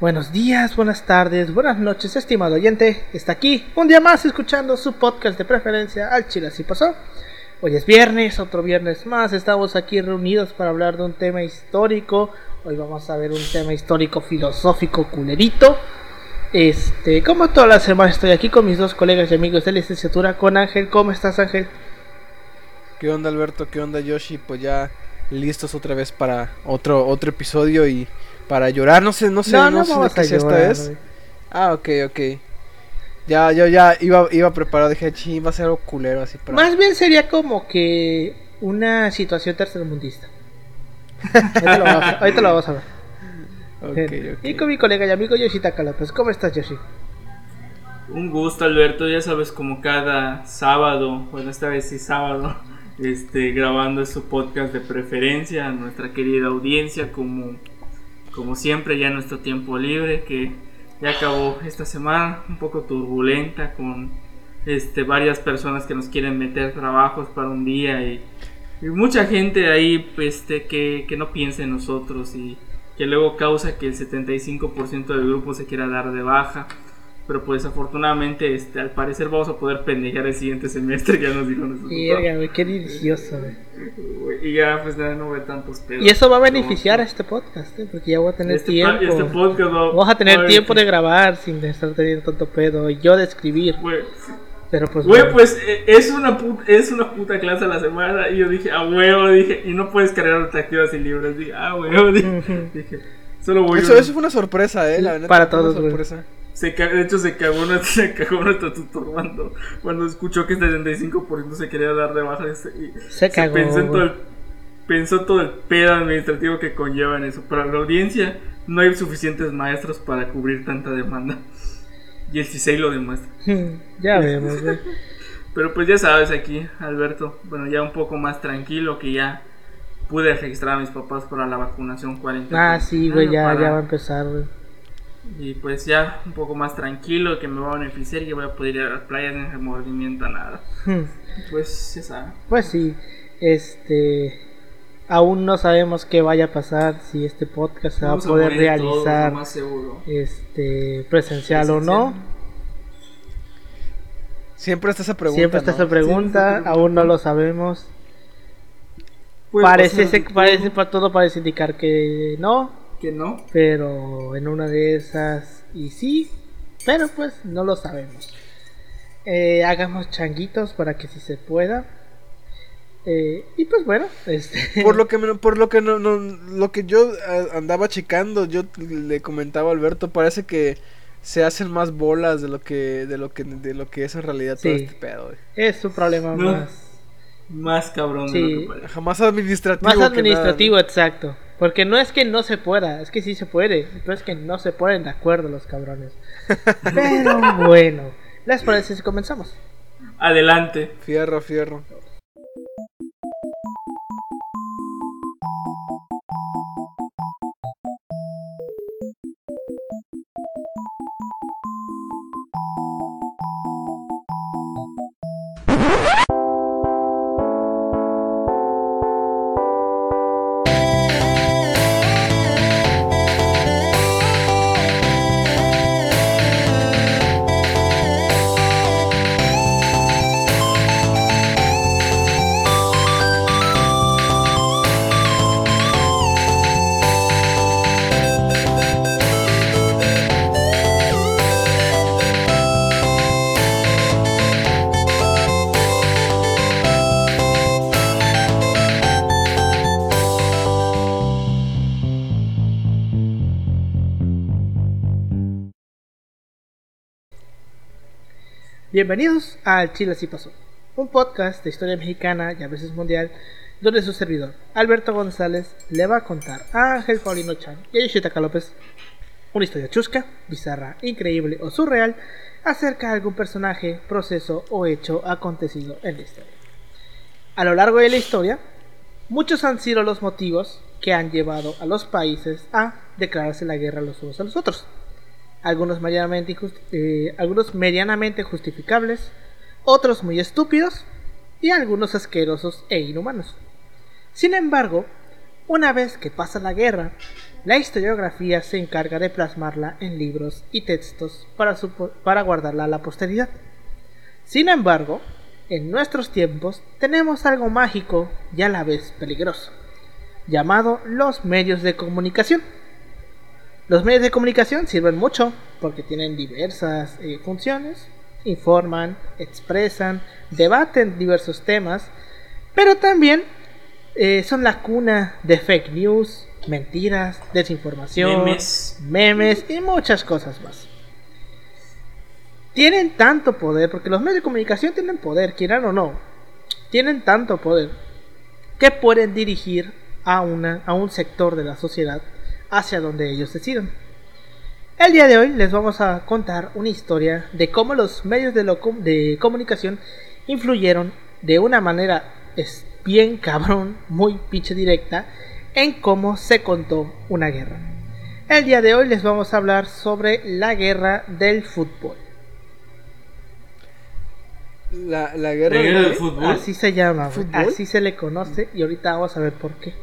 Buenos días, buenas tardes, buenas noches, estimado oyente. Está aquí un día más escuchando su podcast de preferencia al Chile así pasó. Hoy es viernes, otro viernes más. Estamos aquí reunidos para hablar de un tema histórico. Hoy vamos a ver un tema histórico filosófico culerito. Este, como todas las semanas estoy aquí con mis dos colegas y amigos de licenciatura, con Ángel. ¿Cómo estás, Ángel? ¿Qué onda, Alberto? ¿Qué onda, Yoshi? Pues ya listos otra vez para otro otro episodio y para llorar, no sé, no sé, no, sé de qué es esta vez. Ah, ok, ok. Ya, yo ya iba, iba preparado, dije, ching, va a ser algo culero así para... Más bien sería como que una situación tercermundista. ahorita, lo vamos a ver. Okay, okay. Y con mi colega y amigo Yoshita López. ¿Cómo estás, Yoshi? Un gusto, Alberto. Ya sabes, como cada sábado, bueno, esta vez sí sábado, este, grabando su podcast de preferencia a nuestra querida audiencia, como como siempre ya nuestro tiempo libre que ya acabó esta semana un poco turbulenta con este varias personas que nos quieren meter trabajos para un día y, mucha gente ahí este que, que no piensa en nosotros y que luego causa que el 75% del grupo se quiera dar de baja pero pues afortunadamente este, al parecer vamos a poder pendejar el siguiente semestre, ya nos dijo nuestro güey, qué delicioso, Y ya pues ya no ve tantos pedos. Y eso va a beneficiar a este podcast, ¿eh? porque ya voy a tener este tiempo. Este podcast Vamos a tener tiempo de grabar sin estar teniendo tanto pedo y yo de escribir. Pero pues, güey, pues eh, es una, puta, es una puta clase a la semana. Y yo dije, ah, huevo, dije, y no puedes cargar atractivas y libres. Dije, ah, huevo, dije, dije solo voy eso, eso fue una sorpresa, eh, la verdad. Para todos, güey. Se de hecho, se cagó, se cagó nuestro tutor cuando, cuando escuchó que este 75% se quería dar de baja. Y se, cagó. pensó, todo el, pensó todo el pedo administrativo que conlleva en eso. Para la audiencia, no hay suficientes maestros para cubrir tanta demanda. Y el CISEI lo demuestra. ya vemos, Pero pues ya sabes aquí, Alberto, bueno, ya un poco más tranquilo que ya pude registrar a mis papás para la vacunación 40. Ah, sí, güey, ya, ya va a empezar, güey. Y pues ya un poco más tranquilo, que me va a beneficiar y que voy a poder ir a las playas sin remordimiento a nada. Hmm. Pues se sabe. Pues sí, este. Aún no sabemos qué vaya a pasar si este podcast se va a poder realizar este presencial, o no. Siempre está esa pregunta. Siempre está esa pregunta, aún no lo sabemos. parece, parece, para todo parece indicar que no, que no. Pero en una de esas, y sí, pero pues no lo sabemos. Eh, hagamos changuitos para que si se pueda. Eh, y pues bueno, este... por lo que por lo que no, no, lo que yo andaba checando, yo le comentaba a Alberto, parece que se hacen más bolas de lo que de lo que de lo que es en realidad todo este pedo. Es un problema más más cabrón sí. Jamás administrativo. Más administrativo, exacto. Porque no es que no se pueda, es que sí se puede. Pero es que no se ponen de acuerdo los cabrones. Pero bueno, ¿les parece si comenzamos? Adelante. Fierro, fierro. Bienvenidos al Chile Así Pasó, un podcast de historia mexicana y a veces mundial, donde su servidor, Alberto González, le va a contar a Ángel Paulino Chan y a Yoshitaka López una historia chusca, bizarra, increíble o surreal acerca de algún personaje, proceso o hecho acontecido en la historia. A lo largo de la historia, muchos han sido los motivos que han llevado a los países a declararse la guerra los unos a los otros algunos medianamente, eh, algunos medianamente justificables, otros muy estúpidos y algunos asquerosos e inhumanos. Sin embargo, una vez que pasa la guerra, La historiografía se encarga de plasmarla en libros y textos para, para guardarla a la posteridad. Sin embargo, en nuestros tiempos tenemos algo mágico y a la vez peligroso, llamado los medios de comunicación. Los medios de comunicación sirven mucho porque tienen diversas eh, funciones, informan, expresan, debaten diversos temas, pero también eh, son la cuna de fake news, mentiras, desinformación, memes. y muchas cosas más. Tienen tanto poder, porque los medios de comunicación tienen poder, quieran o no, tienen tanto poder que pueden dirigir a, una, a un sector de la sociedad hacia donde ellos decidan. El día de hoy les vamos a contar una historia de cómo los medios de, de comunicación influyeron de una manera bien cabrón, muy pinche directa, en cómo se contó una guerra. El día de hoy les vamos a hablar sobre la guerra del fútbol. La, guerra, del fútbol. Así se llama, así se le conoce y ahorita vamos a ver por qué.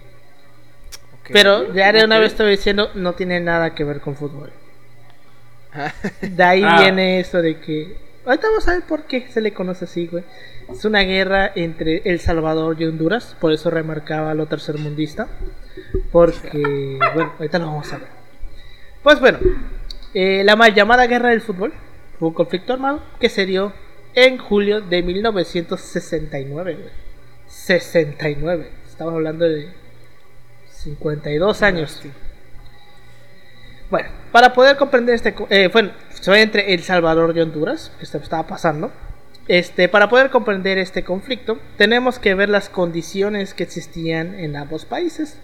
Pero ya de una vez estoy diciendo, no tiene nada que ver con fútbol. De ahí ah. viene eso de que. Ahorita vamos a ver por qué se le conoce así, güey. Es una guerra entre El Salvador y Honduras, por eso remarcaba lo tercermundista. Porque, bueno, ahorita lo vamos a ver. Pues bueno, eh, la mal llamada Guerra del Fútbol fue un conflicto armado que se dio en julio de 1969, güey. 69, estamos hablando de 52 años. Bueno, para poder comprender este. Eh, bueno, fue entre El Salvador y Honduras, que estaba pasando. Este, para poder comprender este conflicto, tenemos que ver las condiciones que existían en ambos países,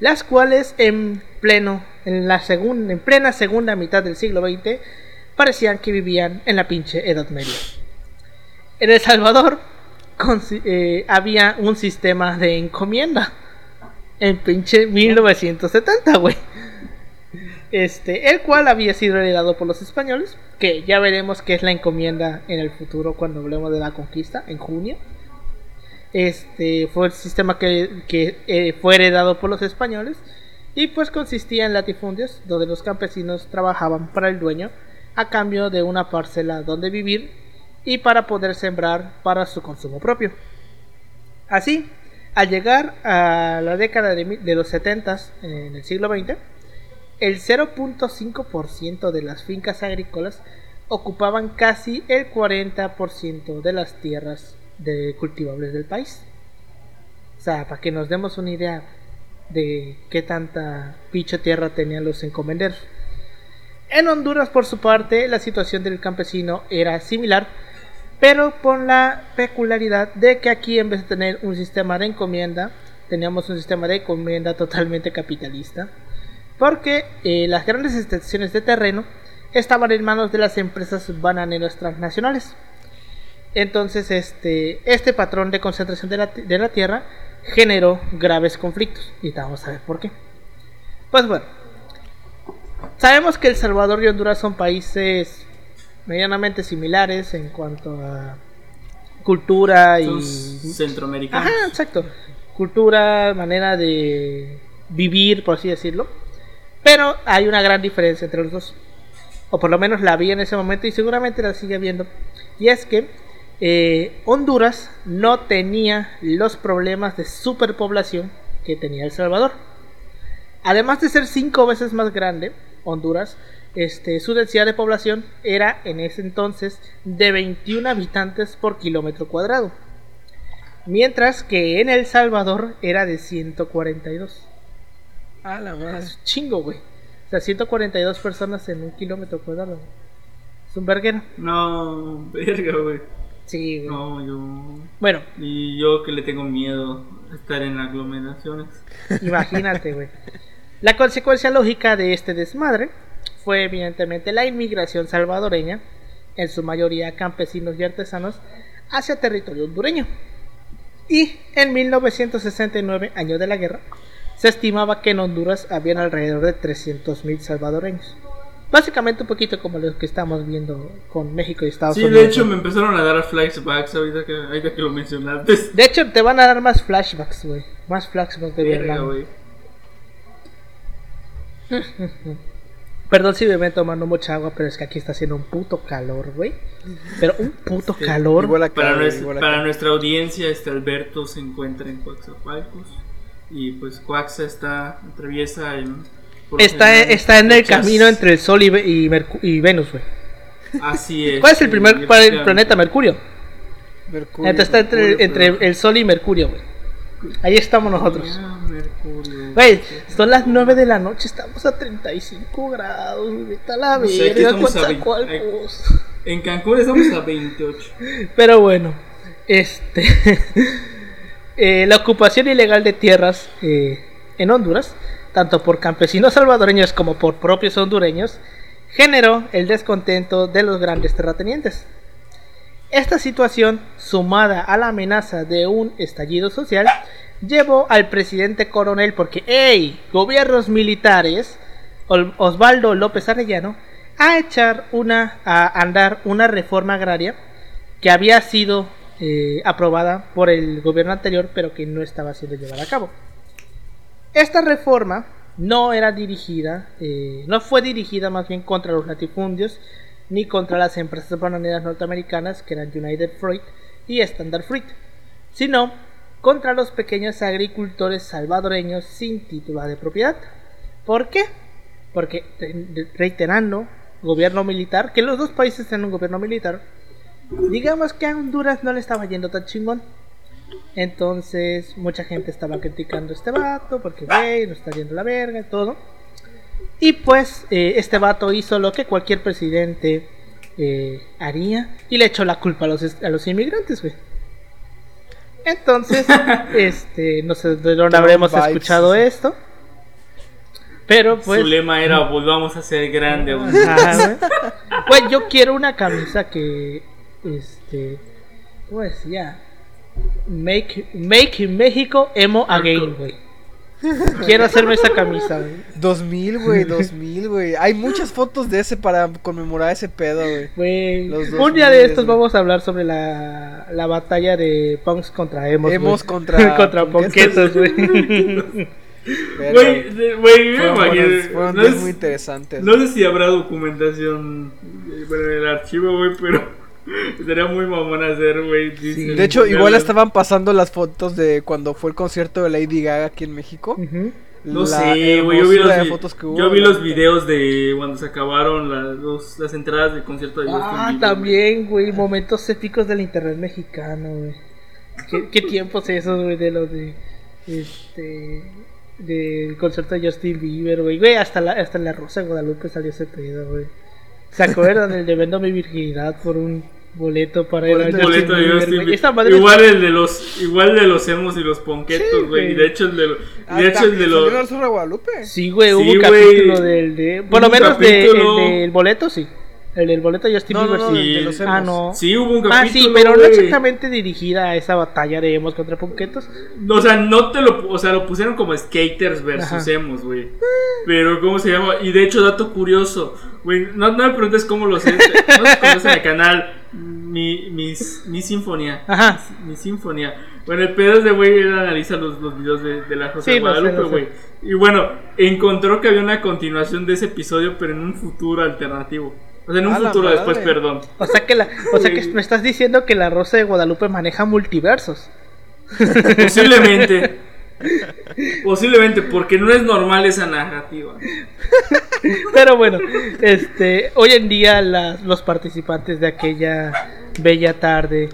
las cuales en pleno, en la segunda, en plena segunda mitad del siglo XX, parecían que vivían en la pinche Edad Media. En El Salvador eh, había un sistema de encomienda. En pinche 1970, güey este, el cual había sido heredado por los españoles, que ya veremos qué es la encomienda en el futuro cuando hablemos de la conquista, en junio. Este fue el sistema que, eh, fue heredado por los españoles y pues consistía en latifundios donde los campesinos trabajaban para el dueño a cambio de una parcela donde vivir y para poder sembrar para su consumo propio. Así, al llegar a la década de, los 70 en el siglo XX, el 0.5% de las fincas agrícolas ocupaban casi el 40% de las tierras cultivables del país. O sea, para que nos demos una idea de qué tanta picha tierra tenían los encomenderos. En Honduras, por su parte, la situación del campesino era similar, pero con la peculiaridad de que aquí en vez de tener un sistema de encomienda, teníamos un sistema de encomienda totalmente capitalista porque eh, las grandes extensiones de terreno estaban en manos de las empresas bananeras transnacionales. Entonces, este, este patrón de concentración de la, tierra generó graves conflictos. Y vamos a ver por qué. Pues bueno, sabemos que El Salvador y Honduras son países medianamente similares en cuanto a cultura y. Centroamericanos. Ajá, exacto. Cultura, manera de vivir, por así decirlo. Pero hay una gran diferencia entre los dos. O por lo menos la vi en ese momento y seguramente la sigue viendo. Y es que eh, Honduras no tenía los problemas de superpoblación que tenía El Salvador. Además de ser cinco veces más grande, Honduras, este, su densidad de población era en ese entonces de 21 habitantes por kilómetro cuadrado. Mientras que en El Salvador era de 142. Ah, la madre. Es chingo, güey. O sea, 142 personas en un kilómetro cuadrado. Es un verguero. No, verga, güey. Sí, güey. No, yo. Bueno. Y yo que le tengo miedo a estar en aglomeraciones. Imagínate, güey. La consecuencia lógica de este desmadre fue evidentemente la inmigración salvadoreña, en su mayoría campesinos y artesanos, hacia territorio hondureño. Y en 1969, año de la guerra, se estimaba que en Honduras habían alrededor de 300.000 salvadoreños. Básicamente un poquito como lo que estamos viendo con México y Estados Unidos. Sí, de hecho me empezaron a dar flashbacks ahorita que, ahorita que lo mencionaste. De hecho te van a dar más flashbacks, güey. Más flashbacks de verdad. Perdón si me ven tomando mucha agua, pero es que aquí está haciendo un puto calor, güey. Pero un puto calor. para, nuestra, nuestra, audiencia, este Alberto se encuentra en Coaxacualcos. Y pues Coaxa está, atraviesa en. Está, está en el camino entre el Sol y, y, Venus, güey. Así es. ¿Cuál es el primer planeta? Mercurio. Mercurio. Entonces está entre, entre el Sol y Mercurio, güey. Ahí estamos nosotros. Güey, son las 9 de la noche, estamos a 35 grados, Está la En Cancún estamos a 28. Pero bueno, este. Eh, la ocupación ilegal de tierras eh, en Honduras, tanto por campesinos salvadoreños como por propios hondureños, generó el descontento de los grandes terratenientes. Esta situación, sumada a la amenaza de un estallido social, llevó al presidente coronel porque, hey, gobiernos militares, Osvaldo López Arellano, a echar una, a andar una reforma agraria que había sido eh, aprobada por el gobierno anterior, pero que no estaba siendo llevada a cabo. Esta reforma no era dirigida, eh, no fue dirigida más bien contra los latifundios, ni contra las empresas bananeras norteamericanas que eran United Fruit y Standard Fruit, sino contra los pequeños agricultores salvadoreños sin título de propiedad. ¿Por qué? Porque, reiterando, gobierno militar, que los dos países tienen un gobierno militar, digamos que a Honduras no le estaba yendo tan chingón. Entonces, mucha gente estaba criticando este vato porque, ve, no está yendo la verga y todo. Y pues eh, este vato hizo lo que cualquier presidente eh, haría y le echó la culpa a los, a los inmigrantes, güey. Entonces, este, no sé de dónde habremos escuchado esto. Pero pues. Su lema era volvamos a ser grandes. Güey, yo quiero una camisa que. Este. ¿Cómo decía? Make, make México emo again, güey. Quiero hacerme esa camisa, güey. 2000, güey, 2000, güey. Hay muchas fotos de ese para conmemorar ese pedo, güey. Un día de estos vamos a hablar sobre la, la batalla de punks contra emos. Emos contra. contra ponquetos, güey. Güey, güey, fueron, no muy interesantes. No sé si habrá documentación en el archivo, güey, pero. Sería muy mamón hacer, güey. de hecho, igual estaban pasando las fotos de cuando fue el concierto de Lady Gaga aquí en México. No sé, güey. Yo vi los, fotos que hubo, yo vi los videos de cuando se acabaron las, las entradas del concierto de Ah, también, güey. Momentos épicos del internet mexicano, güey. ¿Qué, qué tiempos esos, güey, de los de. Este. Del concierto de Justin Bieber, güey. Güey, hasta la, hasta la Rosa de Guadalupe salió ese pedo, güey. ¿Se acuerdan? el de Vendo mi virginidad por un boleto para ir a boleto de igual el de los igual de los emos y los ponquetos güey y de hecho el de, los de hecho el de los sí güey hubo un capítulo del de por lo menos de, el del boleto sí el del boleto de Justin Bieber sí. ah, no. Sí, hubo un capítulo. Ah, sí, pero no exactamente dirigida a esa batalla de emos contra ponquetos. o sea, no te lo. O sea, lo pusieron como skaters versus emos, güey. Pero, ¿cómo se llama? Y de hecho, dato curioso, güey. No, no me preguntes cómo lo sé. No se conocen el canal. Mi, mis, mi sinfonía. Ajá. Mi, sinfonía. Bueno, el pedo de güey él analiza los, los videos de, de la José Guadalupe, güey. Y bueno, encontró que había una continuación de ese episodio, pero en un futuro alternativo. O sea, en un futuro después, perdón. O sea que la, o sea que me estás diciendo que la Rosa de Guadalupe maneja multiversos. Posiblemente. Posiblemente, porque no es normal esa narrativa. Pero bueno, este, hoy en día los participantes de aquella bella tarde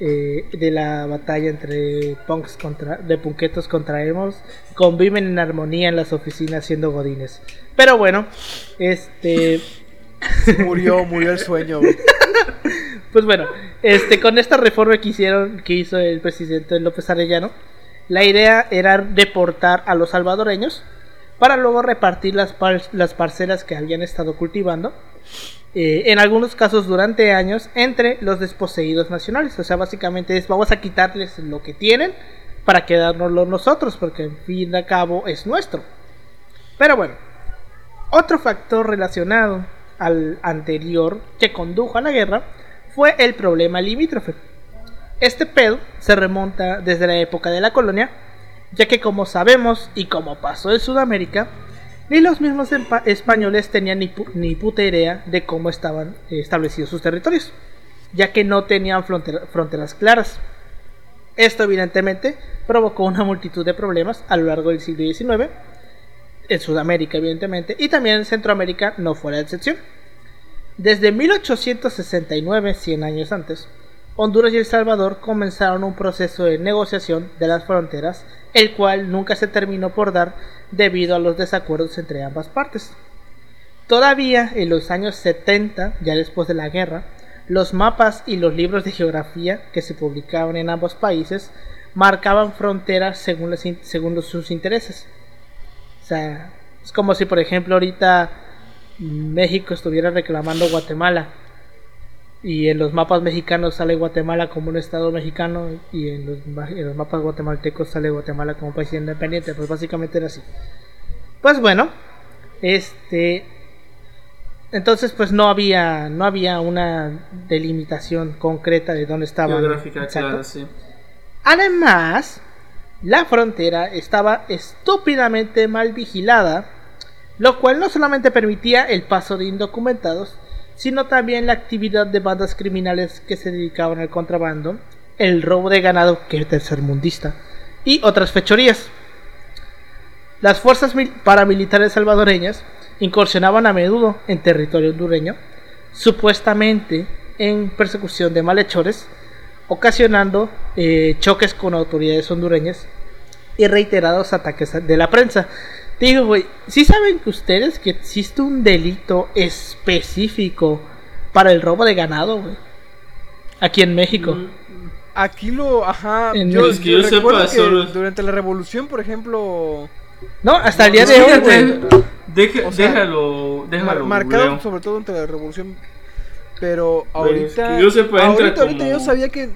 eh, de la batalla entre punks contra, de punquetos contra emos conviven en armonía en las oficinas siendo godines. Pero bueno, este Murió, murió el sueño. Pues bueno, este, con esta reforma que hicieron, que hizo el presidente López Arellano, la idea era deportar a los salvadoreños para luego repartir las, las parcelas que habían estado cultivando, eh, en algunos casos durante años, entre los desposeídos nacionales. O sea, básicamente es vamos a quitarles lo que tienen para quedárnoslo nosotros, porque en fin de cabo es nuestro. Pero bueno, otro factor relacionado al anterior que condujo a la guerra fue el problema limítrofe. Este pedo se remonta desde la época de la colonia, ya que como sabemos y como pasó en Sudamérica, ni los mismos españoles tenían ni, ni, puta idea de cómo estaban establecidos sus territorios, ya que no tenían fronteras claras. Esto evidentemente provocó una multitud de problemas a lo largo del siglo XIX, en Sudamérica evidentemente, y también en Centroamérica no fue la excepción. Desde 1869, 100 años antes, Honduras y El Salvador comenzaron un proceso de negociación de las fronteras, el cual nunca se terminó por dar debido a los desacuerdos entre ambas partes. Todavía en los años 70, ya después de la guerra, los mapas y los libros de geografía que se publicaban en ambos países marcaban fronteras según, según sus intereses. O sea, es como si por ejemplo ahorita México estuviera reclamando Guatemala y en los mapas mexicanos sale Guatemala como un estado mexicano y en los, mapas guatemaltecos sale Guatemala como país independiente, pues básicamente era así. Pues bueno, este entonces pues no había no había una delimitación concreta de dónde estaba. Además, la frontera estaba estúpidamente mal vigilada, lo cual no solamente permitía el paso de indocumentados, sino también la actividad de bandas criminales que se dedicaban al contrabando, el robo de ganado, que es tercermundista, y otras fechorías. Las fuerzas paramilitares salvadoreñas incursionaban a menudo en territorio hondureño, supuestamente en persecución de malhechores, ocasionando eh, choques con autoridades hondureñas y reiterados ataques de la prensa. Digo, güey, ¿sí saben que ustedes que existe un delito específico para el robo de ganado, güey? Aquí en México. Mm, aquí lo, ajá, yo, yo, recuerdo que durante la revolución, por ejemplo... No, hasta el día de hoy, güey. déjalo, déjalo. marcado sobre todo durante la revolución. Pero pues, ahorita... yo ahorita, ahorita yo sabía que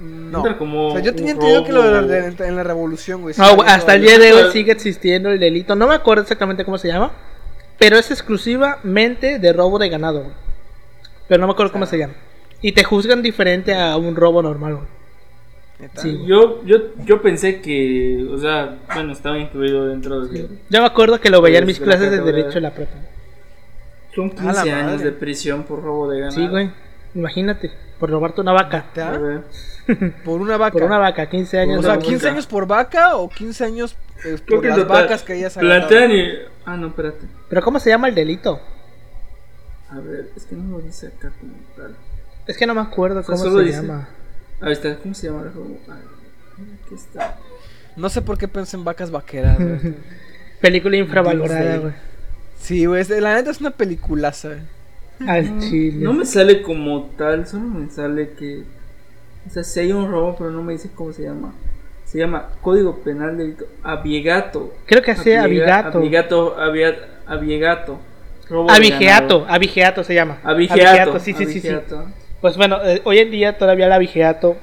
no. o sea, yo tenía entendido que lo de, en la revolución, güey. No, hasta el día de hoy sigue existiendo el delito. No me acuerdo exactamente cómo se llama. Pero es exclusivamente de robo de ganado, güey. Pero no me acuerdo cómo se llama. Y te juzgan diferente a un robo normal, güey. Sí. Yo, yo, yo pensé que, o sea, bueno, estaba incluido dentro de... Yo me acuerdo que lo veía en mis clases de Derecho en la prepa. Son 15 años de prisión por robo de ganado. Sí, güey. Imagínate, por robarte una vaca. Por una vaca. Por una vaca, 15 años. O sea, 15 años por vaca o 15 años eh, por las vacas que hayas Plantean y... Ah, no, espérate. ¿Pero cómo se llama el delito? A ver, es que no lo dice acá como tal. Es que no me acuerdo cómo se llama. Ahí está, ¿cómo se llama? aquí está. No sé por qué pensé en vacas vaqueras. Película infravalorada, güey. Sí, güey, la neta es una peliculaza. Al chile. No me sale como tal, solo me sale que o sea, si hay un robo, pero no me dice cómo se llama. Se llama Código Penal Delito Abiegato. Creo que sea Abigato. Abiegato, Abiegato. Abigeato, Abigeato se llama. Abigeato, sí, sí, sí, sí. Pues bueno, eh, hoy en día todavía el Abigeato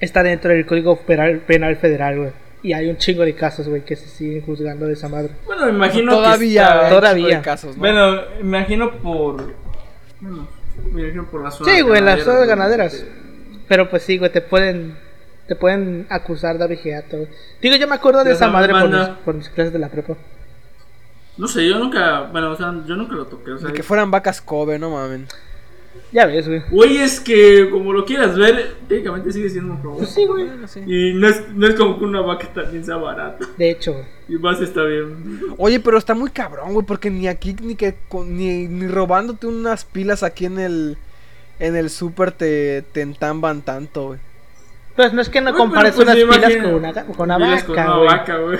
está dentro del Código Penal, Penal Federal, güey. Y hay un chingo de casos, güey, que se siguen juzgando de esa madre. Bueno, me imagino todavía, que todavía. casos, ¿no? Bueno, me imagino por bueno, me imagino por las zonas Sí, güey, las zonas ganaderas. Pero pues sí, güey, te pueden te pueden acusar de abigeato. Digo, yo me acuerdo de esa madre por mis, por mis, clases de la prepa. No sé, yo nunca, bueno, o sea, yo nunca lo toqué, o sea, de que fueran vacas Kobe, no mamen. Ya ves, güey. Güey, es que como lo quieras ver, técnicamente sigue siendo un robo. Pues sí, güey. Y no es, no es como que una vaca también sea barata. De hecho, güey. Y más está bien. Oye, pero está muy cabrón, güey, porque ni aquí, ni que ni, ni robándote unas pilas aquí en el en el super te, te entamban tanto, güey. Pues no es que no compares pues, unas pilas con una, con una vaca, con una vaca, güey.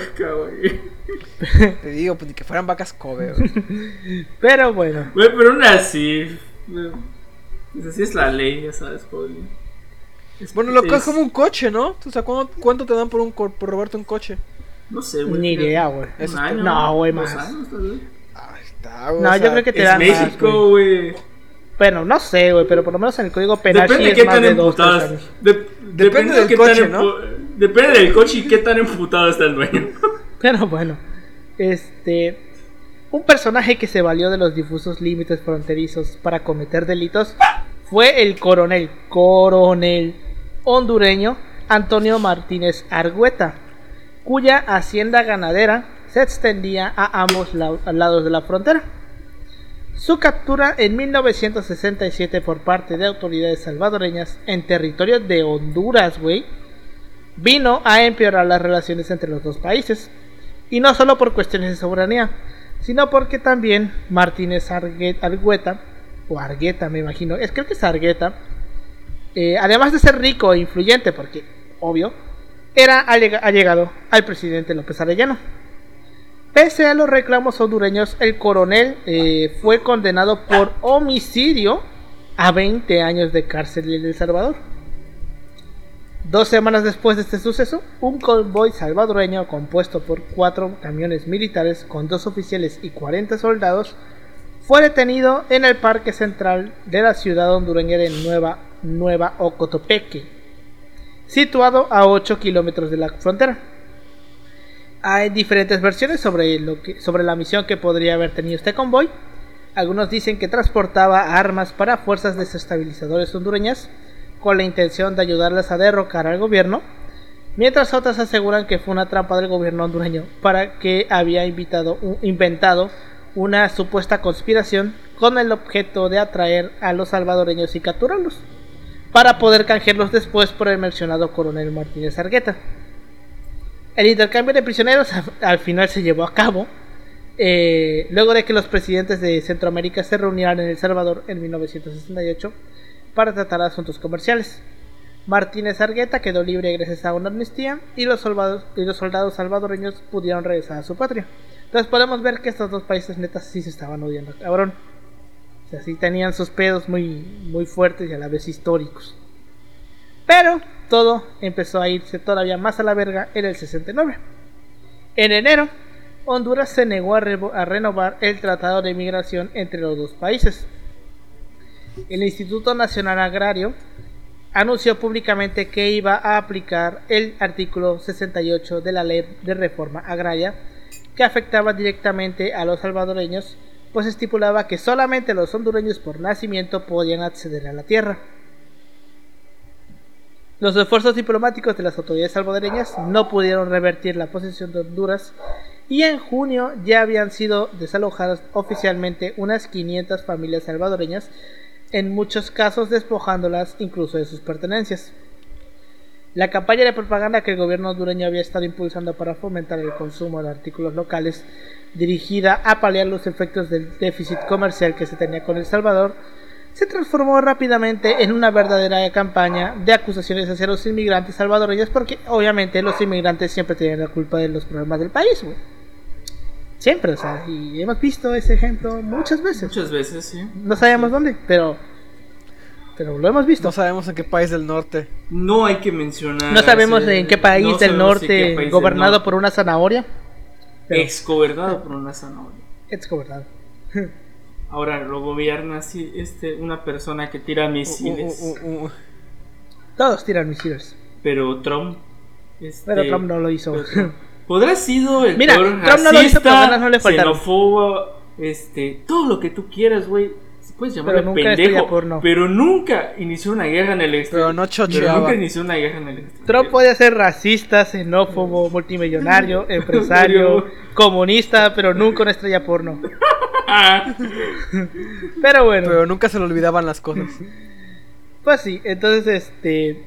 Te digo, pues ni que fueran vacas Kobe, güey. Pero bueno. Güey, pero una así. Pues así es la ley, ya sabes, joder. bueno, lo que es como un coche, ¿no? O sea, ¿cuánto, cuánto te dan por, un, por robarte un coche? No sé, güey. Ni idea, güey. No, güey, más. Años, Ahí está, güey. No, yo creo que te dan México, güey. Bueno, no sé, güey, pero por lo menos en el código penal depende sí de qué tan de depende, del coche, ¿no? Depende del coche y qué tan emputado está el dueño. pero bueno, este... Un personaje que se valió de los difusos límites fronterizos para cometer delitos fue el coronel, coronel hondureño Antonio Martínez Argüeta, cuya hacienda ganadera se extendía a ambos lados de la frontera. Su captura en 1967 por parte de autoridades salvadoreñas en territorio de Honduras, güey, vino a empeorar las relaciones entre los dos países. Y no solo por cuestiones de soberanía, sino porque también Martínez Argueta, o Argueta me imagino, es creo que es Argueta, eh, además de ser rico e influyente, porque obvio, era allegado al presidente López Arellano. Pese a los reclamos hondureños, el coronel eh, fue condenado por homicidio a 20 años de cárcel en El Salvador. Dos semanas después de este suceso, un convoy salvadoreño compuesto por cuatro camiones militares con dos oficiales y 40 soldados fue detenido en el parque central de la ciudad hondureña de Nueva, Nueva Ocotopeque, situado a 8 kilómetros de la frontera hay diferentes versiones sobre, lo que, sobre la misión que podría haber tenido este convoy. Algunos dicen que transportaba armas para fuerzas desestabilizadoras hondureñas con la intención de ayudarlas a derrocar al gobierno, mientras otras aseguran que fue una trampa del gobierno hondureño para que había invitado, inventado una supuesta conspiración con el objeto de atraer a los salvadoreños y capturarlos, para poder canjearlos después por el mencionado coronel Martínez Argueta. El intercambio de prisioneros al final se llevó a cabo eh, luego de que los presidentes de Centroamérica se reunieran en El Salvador en 1968 para tratar asuntos comerciales. Martínez Argueta quedó libre gracias a una amnistía y los, soldados, y los soldados salvadoreños pudieron regresar a su patria. Entonces podemos ver que estos dos países netas sí se estaban odiando, cabrón. O tenían sus pedos muy, muy fuertes y a la vez históricos. Pero todo empezó a irse todavía más a la verga en el 69. En enero, Honduras se negó a, renovar el Tratado de Migración entre los dos países. El Instituto Nacional Agrario anunció públicamente que iba a aplicar el artículo 68 de la Ley de Reforma Agraria que afectaba directamente a los salvadoreños, pues estipulaba que solamente los hondureños por nacimiento podían acceder a la tierra. Los esfuerzos diplomáticos de las autoridades salvadoreñas no pudieron revertir la posición de Honduras y en junio ya habían sido desalojadas oficialmente unas 500 familias salvadoreñas, en muchos casos despojándolas incluso de sus pertenencias. La campaña de propaganda que el gobierno hondureño había estado impulsando para fomentar el consumo de artículos locales, dirigida a paliar los efectos del déficit comercial que se tenía con El Salvador, se transformó rápidamente en una verdadera campaña de acusaciones hacia los inmigrantes salvadoreños porque obviamente los inmigrantes siempre tienen la culpa de los problemas del país, Siempre, o sea, y hemos visto ese ejemplo muchas veces. Muchas veces, sí. No sabemos dónde, pero pero lo hemos visto. No sabemos en qué país del norte. No hay que mencionar. No sabemos en qué país del norte gobernado por una zanahoria. Ex gobernado por una zanahoria. Ex gobernado. Ahora lo gobierna así este, una persona que tira misiles. Uh, uh, uh, Todos tiran misiles. Pero Trump. Este, pero Trump no lo hizo. Podrá sido el Mira, Trump no lo hizo, pero no le faltaron. Xenófobo, este, todo lo que tú quieras, güey. Puedes llamarlo pero pendejo, pero nunca inició una guerra en el exterior. Pero no chocheaba. nunca inició una guerra en el exterior. Trump podía ser racista, xenófobo, multimillonario, empresario, comunista, pero nunca una estrella porno. Pero bueno. Pero nunca se le olvidaban las cosas. Pues sí, entonces este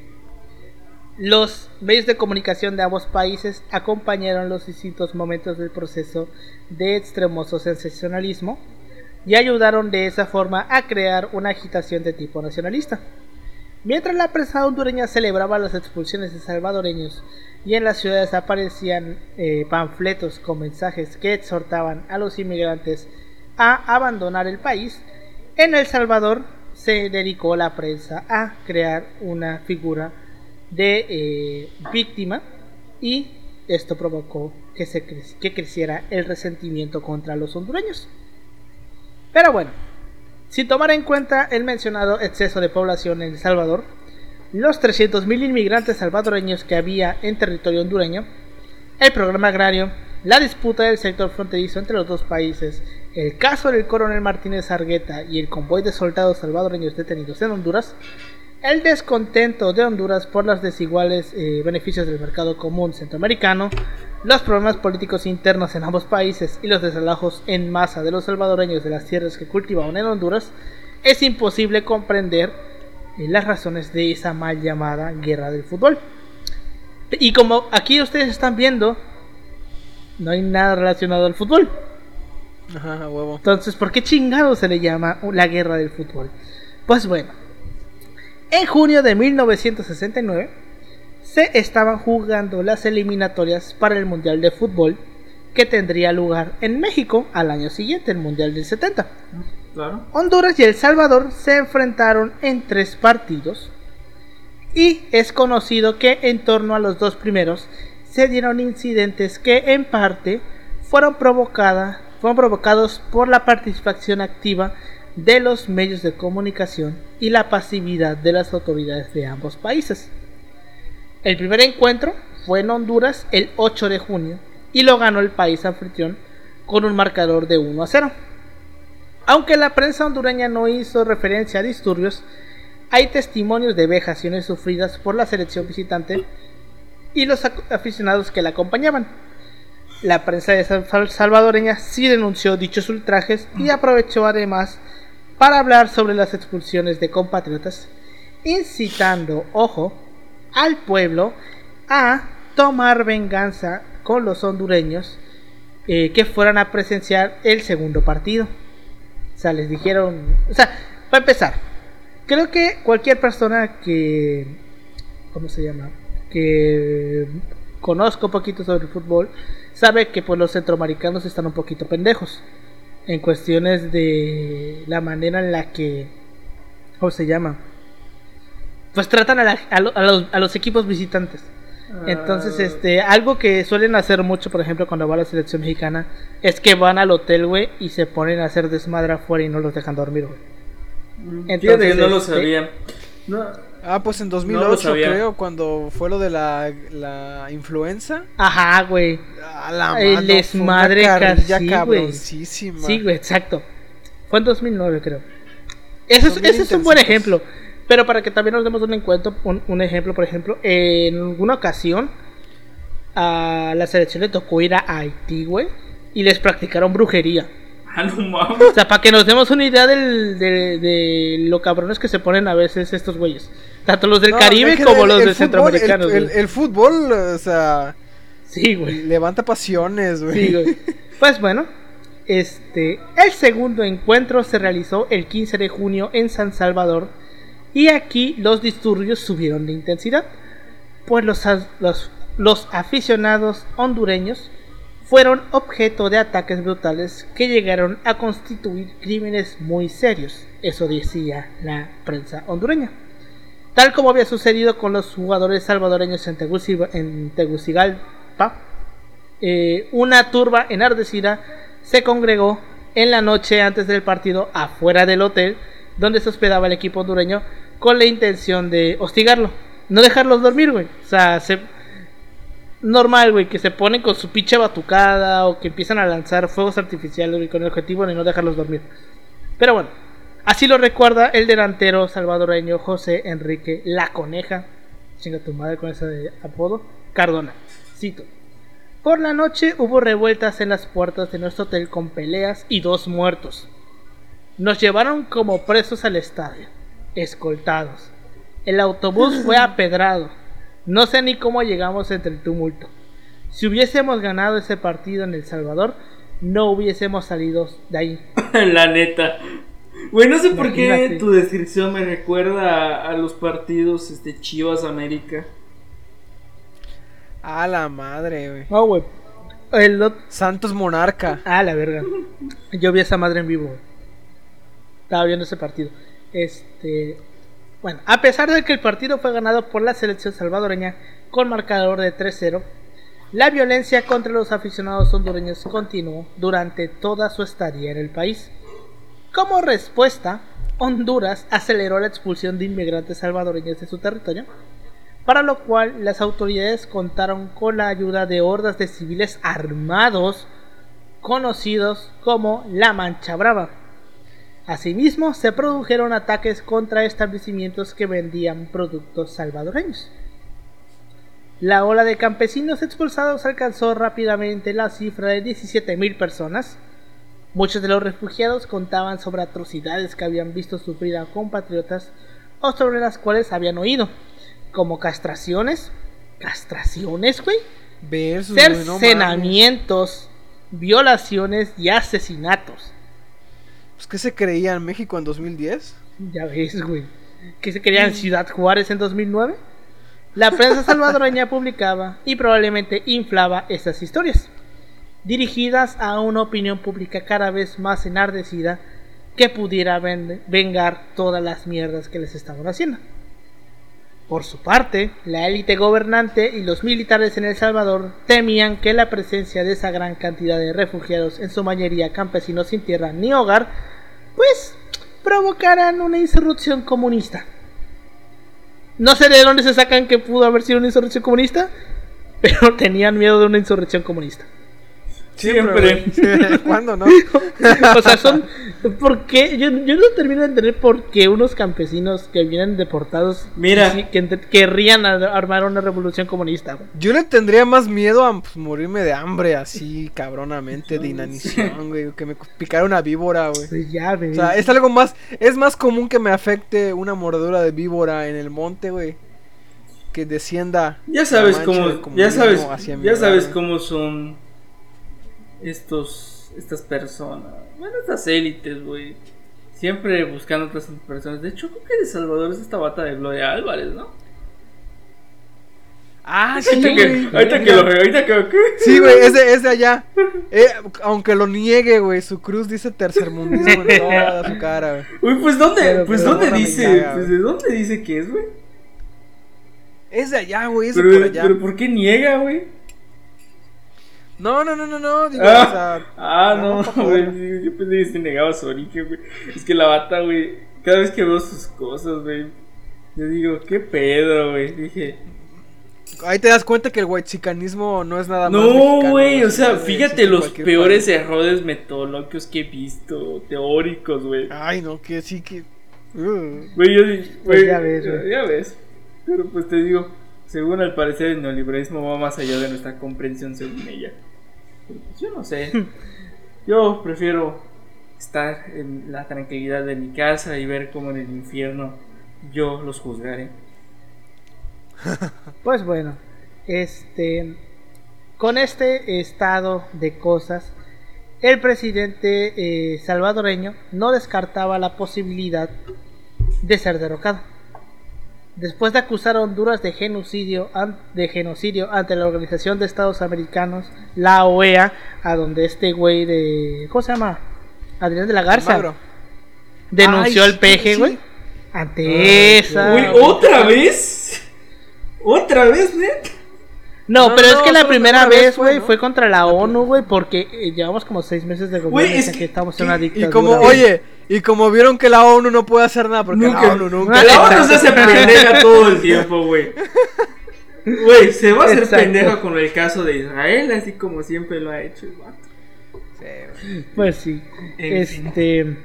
los medios de comunicación de ambos países acompañaron los distintos momentos del proceso de extremoso sensacionalismo y ayudaron de esa forma a crear una agitación de tipo nacionalista. Mientras la prensa hondureña celebraba las expulsiones de salvadoreños y en las ciudades aparecían eh, panfletos con mensajes que exhortaban a los inmigrantes a abandonar el país, en El Salvador se dedicó la prensa a crear una figura de eh, víctima y esto provocó que, se que creciera el resentimiento contra los hondureños. Pero bueno, sin tomar en cuenta el mencionado exceso de población en El Salvador, los 300.000 inmigrantes salvadoreños que había en territorio hondureño, el programa agrario, la disputa del sector fronterizo entre los dos países, el caso del coronel Martínez Argueta y el convoy de soldados salvadoreños detenidos en Honduras, el descontento de Honduras por los desiguales eh, beneficios del mercado común centroamericano los problemas políticos internos en ambos países y los desalojos en masa de los salvadoreños de las tierras que cultivaban en Honduras, es imposible comprender eh, las razones de esa mal llamada guerra del fútbol. Y como aquí ustedes están viendo, no hay nada relacionado al fútbol. Ajá, huevo. Entonces, ¿por qué chingado se le llama la guerra del fútbol? Pues bueno, en junio de 1969 se estaban jugando las eliminatorias para el Mundial de Fútbol que tendría lugar en México al año siguiente, el Mundial del 70. Honduras y El Salvador se enfrentaron en tres partidos y es conocido que en torno a los dos primeros se dieron incidentes que en parte fueron, fueron provocados por la participación activa de los medios de comunicación y la pasividad de las autoridades de ambos países. El primer encuentro fue en Honduras el 8 de junio y lo ganó el país anfitrión con un marcador de 1 a 0. Aunque la prensa hondureña no hizo referencia a disturbios, hay testimonios de vejaciones sufridas por la selección visitante y los aficionados que la acompañaban. La prensa de salvadoreña sí denunció dichos ultrajes y aprovechó además para hablar sobre las expulsiones de compatriotas, incitando, ojo, al pueblo a tomar venganza con los hondureños eh, que fueran a presenciar el segundo partido. O sea, les dijeron, o sea, para empezar, creo que cualquier persona que, ¿cómo se llama? Que conozca un poquito sobre el fútbol, sabe que pues los centroamericanos están un poquito pendejos en cuestiones de la manera en la que, ¿cómo se llama? Pues tratan a, los, a los equipos visitantes. Entonces, ah. este, algo que suelen hacer mucho, por ejemplo, cuando va a la selección mexicana, es que van al hotel, güey, y se ponen a hacer desmadre afuera y no los dejan dormir, güey. Mm, Entonces, no lo este, sabía. Ah, pues en 2008 creo, cuando fue lo de la, la influenza. Ajá, güey. A la El desmadre casi, güey. Sí, güey, exacto. Fue en 2009, creo. Ese es, ese es un buen ejemplo. Pero para que también nos demos un encuentro, un, ejemplo, por ejemplo, en alguna ocasión a la selección le tocó ir a Haití, güey, y les practicaron brujería. Ah, no mames. O sea, para que nos demos una idea del, de, lo cabrones que se ponen a veces estos güeyes. Tanto los del Caribe como los del centroamericanos. El, el, fútbol, o sea. Sí, güey. Levanta pasiones, güey. Sí, güey. Pues bueno, este. El segundo encuentro se realizó el 15 de junio en San Salvador y aquí los disturbios subieron de intensidad, pues los, los, aficionados hondureños fueron objeto de ataques brutales que llegaron a constituir crímenes muy serios, eso decía la prensa hondureña. Tal como había sucedido con los jugadores salvadoreños en, Tegucigalpa, eh, una turba enardecida se congregó en la noche antes del partido afuera del hotel donde se hospedaba el equipo hondureño con la intención de hostigarlo. No dejarlos dormir, güey. O sea, se... normal, güey, que se ponen con su pinche batucada o que empiezan a lanzar fuegos artificiales con el objetivo de no dejarlos dormir. Pero bueno, así lo recuerda el delantero salvadoreño José Enrique La Coneja. Chinga tu madre con ese apodo. Cardona. Cito. Por la noche hubo revueltas en las puertas de nuestro hotel con peleas y dos muertos. Nos llevaron como presos al estadio, escoltados. El autobús fue apedrado. No sé ni cómo llegamos entre el tumulto. Si hubiésemos ganado ese partido en El Salvador, no hubiésemos salido de ahí. La neta. Güey, no sé por qué tu descripción me recuerda a, los partidos este, Chivas América. A la madre, güey. No, güey. Santos Monarca. Ah, la verga. Yo vi a esa madre en vivo, estaba viendo ese partido. Este, bueno, a pesar de que el partido fue ganado por la selección salvadoreña con marcador de 3-0, la violencia contra los aficionados hondureños continuó durante toda su estadía en el país. Como respuesta, Honduras aceleró la expulsión de inmigrantes salvadoreños de su territorio, para lo cual las autoridades contaron con la ayuda de hordas de civiles armados conocidos como la Mancha Brava Asimismo, se produjeron ataques contra establecimientos que vendían productos salvadoreños. La ola de campesinos expulsados alcanzó rápidamente la cifra de 17.000 personas. Muchos de los refugiados contaban sobre atrocidades que habían visto sufrir a compatriotas o sobre las cuales habían oído, como castraciones, castraciones, güey, cercenamientos, violaciones y asesinatos. Pues ¿qué se creía en México en 2010? Ya ves, güey. ¿Qué se creía en Ciudad Juárez en 2009? La prensa salvadoreña publicaba y probablemente inflaba estas historias, dirigidas a una opinión pública cada vez más enardecida que pudiera vengar todas las mierdas que les estaban haciendo. Por su parte, la élite gobernante y los militares en El Salvador temían que la presencia de esa gran cantidad de refugiados, en su mayoría campesinos sin tierra ni hogar, pues provocaran una insurrección comunista. No sé de dónde se sacan que pudo haber sido una insurrección comunista, pero tenían miedo de una insurrección comunista. Siempre. ¿Cuándo no? o sea, son. ¿Por qué? Yo, yo no termino de entender por qué unos campesinos que vienen deportados. Mira. que querrían armar una revolución comunista. Yo le tendría más miedo a pues, morirme de hambre así, cabronamente, de inanición, güey. Que me picara una víbora, güey. Pues ya, O sea, es algo más. Es más común que me afecte una mordedura de víbora en el monte, güey que descienda. Ya sabes cómo, ya sabes, ya sabes cómo son estos, estas personas, bueno, estas élites, güey, siempre buscando otras personas. De hecho, creo que de Salvador es esta bata de Gloria Álvarez, ¿no? Ah, sí, güey. Ahorita que lo veo, ahorita que Sí, güey, es de, es de allá. Eh, aunque lo niegue, güey, su cruz dice tercermundismo en toda su cara, güey. Uy, pues ¿dónde, pues ¿dónde dice? pues ¿de dónde dice que es, güey? Es de allá, güey, es pero, de por allá. Pero ¿por qué niega, güey? No, no, no, no, no. Digo, ah, o sea, ah, no, güey. Yo pensé que se negaba su origen, güey. Es que la bata, güey. Cada vez que veo sus cosas, güey. Yo digo, ¿qué pedo, güey? Dije. Ahí te das cuenta que el whitezicanismo no es nada más. No, güey. O sea, fíjate los peores errores metodológicos que he visto. Teóricos, güey. Ay, no, que sí que. Uh. Güey, yo. Pues ya ves, güey. Ya ves. Pero pues te digo. Según al parecer el neoliberalismo va más allá de nuestra comprensión según ella. Pues, yo no sé. Yo prefiero estar en la tranquilidad de mi casa y ver cómo en el infierno yo los juzgaré. Pues bueno, este con este estado de cosas, el presidente eh, salvadoreño no descartaba la posibilidad de ser derrocado después de acusar a Honduras de genocidio, de genocidio ante la Organización de Estados Americanos, la OEA, a donde este güey de... ¿Cómo se llama? Adrián de la Garza. Denunció al peje, güey. Ante esa... Uy, ¿otra vez? ¿Otra vez, net? No, pero es que la primera vez, güey, fue, contra la ONU, güey, porque eh, llevamos como seis meses de gobierno y que, estamos en una dictadura. Y como, oye, y como vieron que la ONU no puede hacer nada, porque la ONU nunca. La ONU se hace pendeja todo el tiempo, güey. Güey, se va a hacer pendeja con el caso de Israel, así como siempre lo ha hecho el vato. Sí, pues sí. este.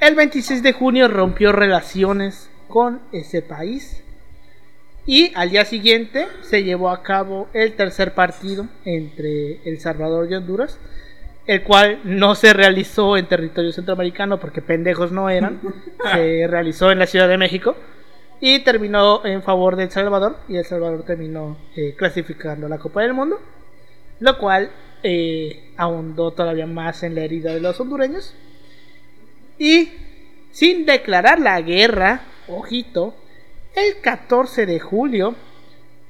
El 26 de junio rompió relaciones con ese país y al día siguiente se llevó a cabo el tercer partido entre El Salvador y Honduras, el cual no se realizó en territorio centroamericano porque pendejos no eran, se realizó en la Ciudad de México y terminó en favor de El Salvador y El Salvador terminó eh, clasificando la Copa del Mundo, lo cual eh, ahondó todavía más en la herida de los hondureños. Y sin declarar la guerra, ojito, el 14 de julio,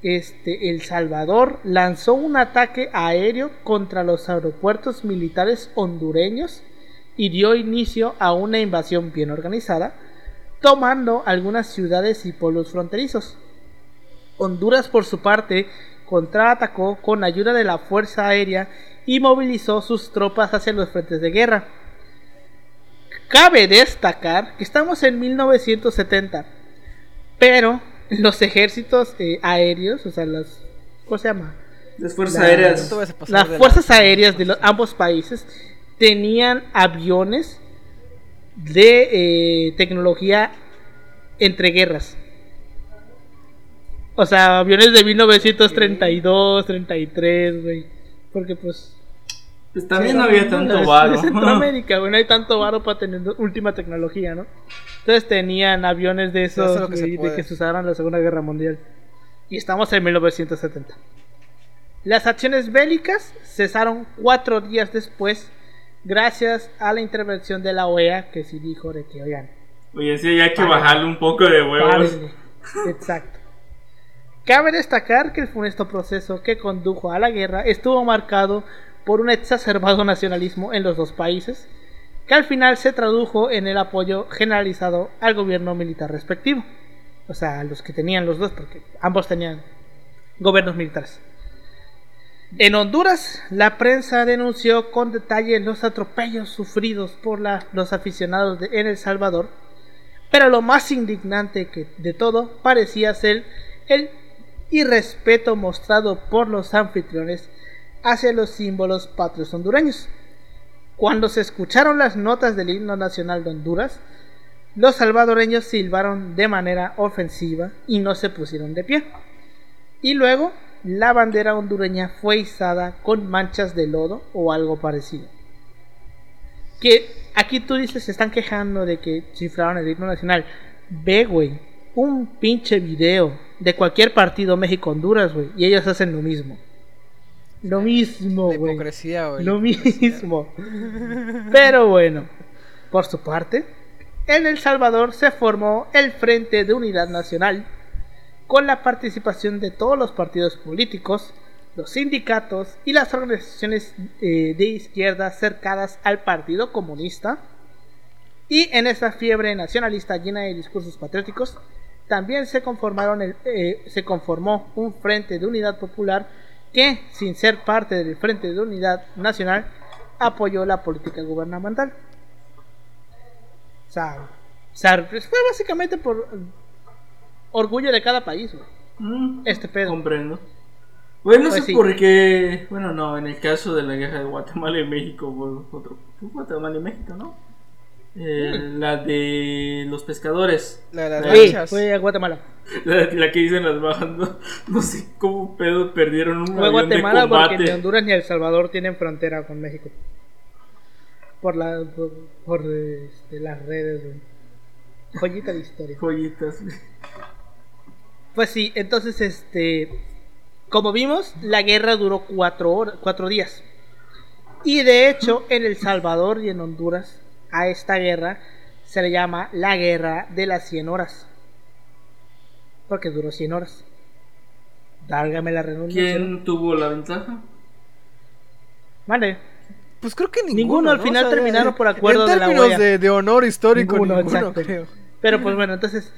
este, El Salvador lanzó un ataque aéreo contra los aeropuertos militares hondureños y dio inicio a una invasión bien organizada, tomando algunas ciudades y pueblos fronterizos. Honduras, por su parte, contraatacó con ayuda de la Fuerza Aérea y movilizó sus tropas hacia los frentes de guerra. Cabe destacar que estamos en 1970 pero los ejércitos eh, aéreos, o sea, las. ¿Cómo se llama? Las fuerzas aéreas. Las fuerzas aéreas de ambos países tenían aviones de eh, tecnología entre guerras. O sea, aviones de 1932, 33, güey. Porque pues... Pues también no había tanto varo. En Centroamérica, güey, no hay tanto varo para tener última tecnología, ¿no? Entonces tenían aviones de esos, de que se usaron en la Segunda Guerra Mundial. Y estamos en 1970. Las acciones bélicas cesaron cuatro días después gracias a la intervención de la OEA que sí dijo de que, oigan. Oye, sí, hay que bajarle un poco de huevos. Exacto. Cabe destacar que el funesto proceso que condujo a la guerra estuvo marcado por un exacerbado nacionalismo en los dos países, que al final se tradujo en el apoyo generalizado al gobierno militar respectivo. O sea, los que tenían los dos, porque ambos tenían gobiernos militares. En Honduras, la prensa denunció con detalle los atropellos sufridos por los aficionados de, en El Salvador, pero lo más indignante que de todo parecía ser el irrespeto mostrado por los anfitriones hacia los símbolos patrios hondureños. Cuando se escucharon las notas del himno nacional de Honduras, los salvadoreños silbaron de manera ofensiva y no se pusieron de pie. Y luego la bandera hondureña fue izada con manchas de lodo o algo parecido. Que aquí tú dices, se están quejando de que cifraron el himno nacional. Ve, güey, un pinche video de cualquier partido México-Honduras, güey, y ellos hacen lo mismo. Lo mismo, güey. Lo mismo. Pero bueno, por su parte, en El Salvador se formó el Frente de Unidad Nacional con la participación de todos los partidos políticos, los sindicatos y las organizaciones eh, de izquierda cercadas al Partido Comunista. Y en esa fiebre nacionalista llena de discursos patrióticos, también se, conformaron eh, se conformó un Frente de Unidad Popular que, sin ser parte del Frente de Unidad Nacional, apoyó la política gubernamental. O sea, fue básicamente por orgullo de cada país, mm, este pedo. Comprendo. Bueno, no pues sé por qué. Bueno, no, en el caso de la guerra de Guatemala y México, fue otro. Guatemala y México, ¿no? Eh, mm. La de los pescadores. La de las sí, fue a Guatemala. La, que dicen las bajas, no, sé cómo pedo perdieron un Fue a Guatemala porque ni Honduras ni El Salvador tienen frontera con México. Por, la, por, este, las redes, Joyita de historia. Joyitas. Pues sí, entonces este, como vimos, la guerra duró cuatro, horas, cuatro días. Y de hecho, en El Salvador y en Honduras, a esta guerra se le llama la guerra de las 100 horas. Porque duró 100 horas. Dálgame la renuncia. ¿Quién tuvo la ventaja? Vale. Pues creo que ninguno. Ninguno al final terminaron por acuerdo de la OEA. De, de honor histórico, ninguno, creo. Pero pues bueno, entonces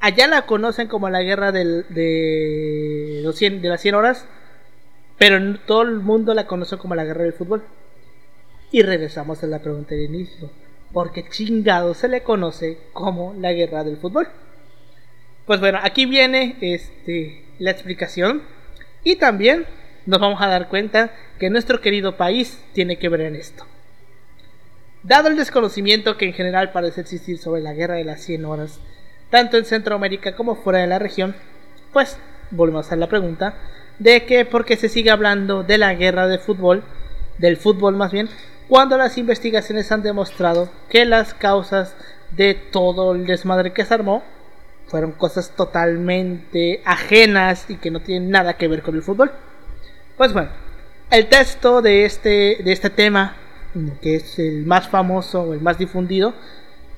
allá la conocen como la guerra del, de, los de las 100 horas, pero todo el mundo la conoce como la guerra del fútbol. Y regresamos a la pregunta de inicio. ¿Por qué chingado se le conoce como la guerra del fútbol? Pues bueno, aquí viene este, la explicación. Y también nos vamos a dar cuenta que nuestro querido país tiene que ver en esto. Dado el desconocimiento que en general parece existir sobre la guerra de las 100 horas, tanto en Centroamérica como fuera de la región, pues volvemos a la pregunta de que por qué se sigue hablando de la guerra de fútbol, del fútbol más bien, cuando las investigaciones han demostrado que las causas de todo el desmadre que se armó fueron cosas totalmente ajenas y que no tienen nada que ver con el fútbol. Pues bueno, el texto de este, de este tema, que es el más famoso o el más difundido,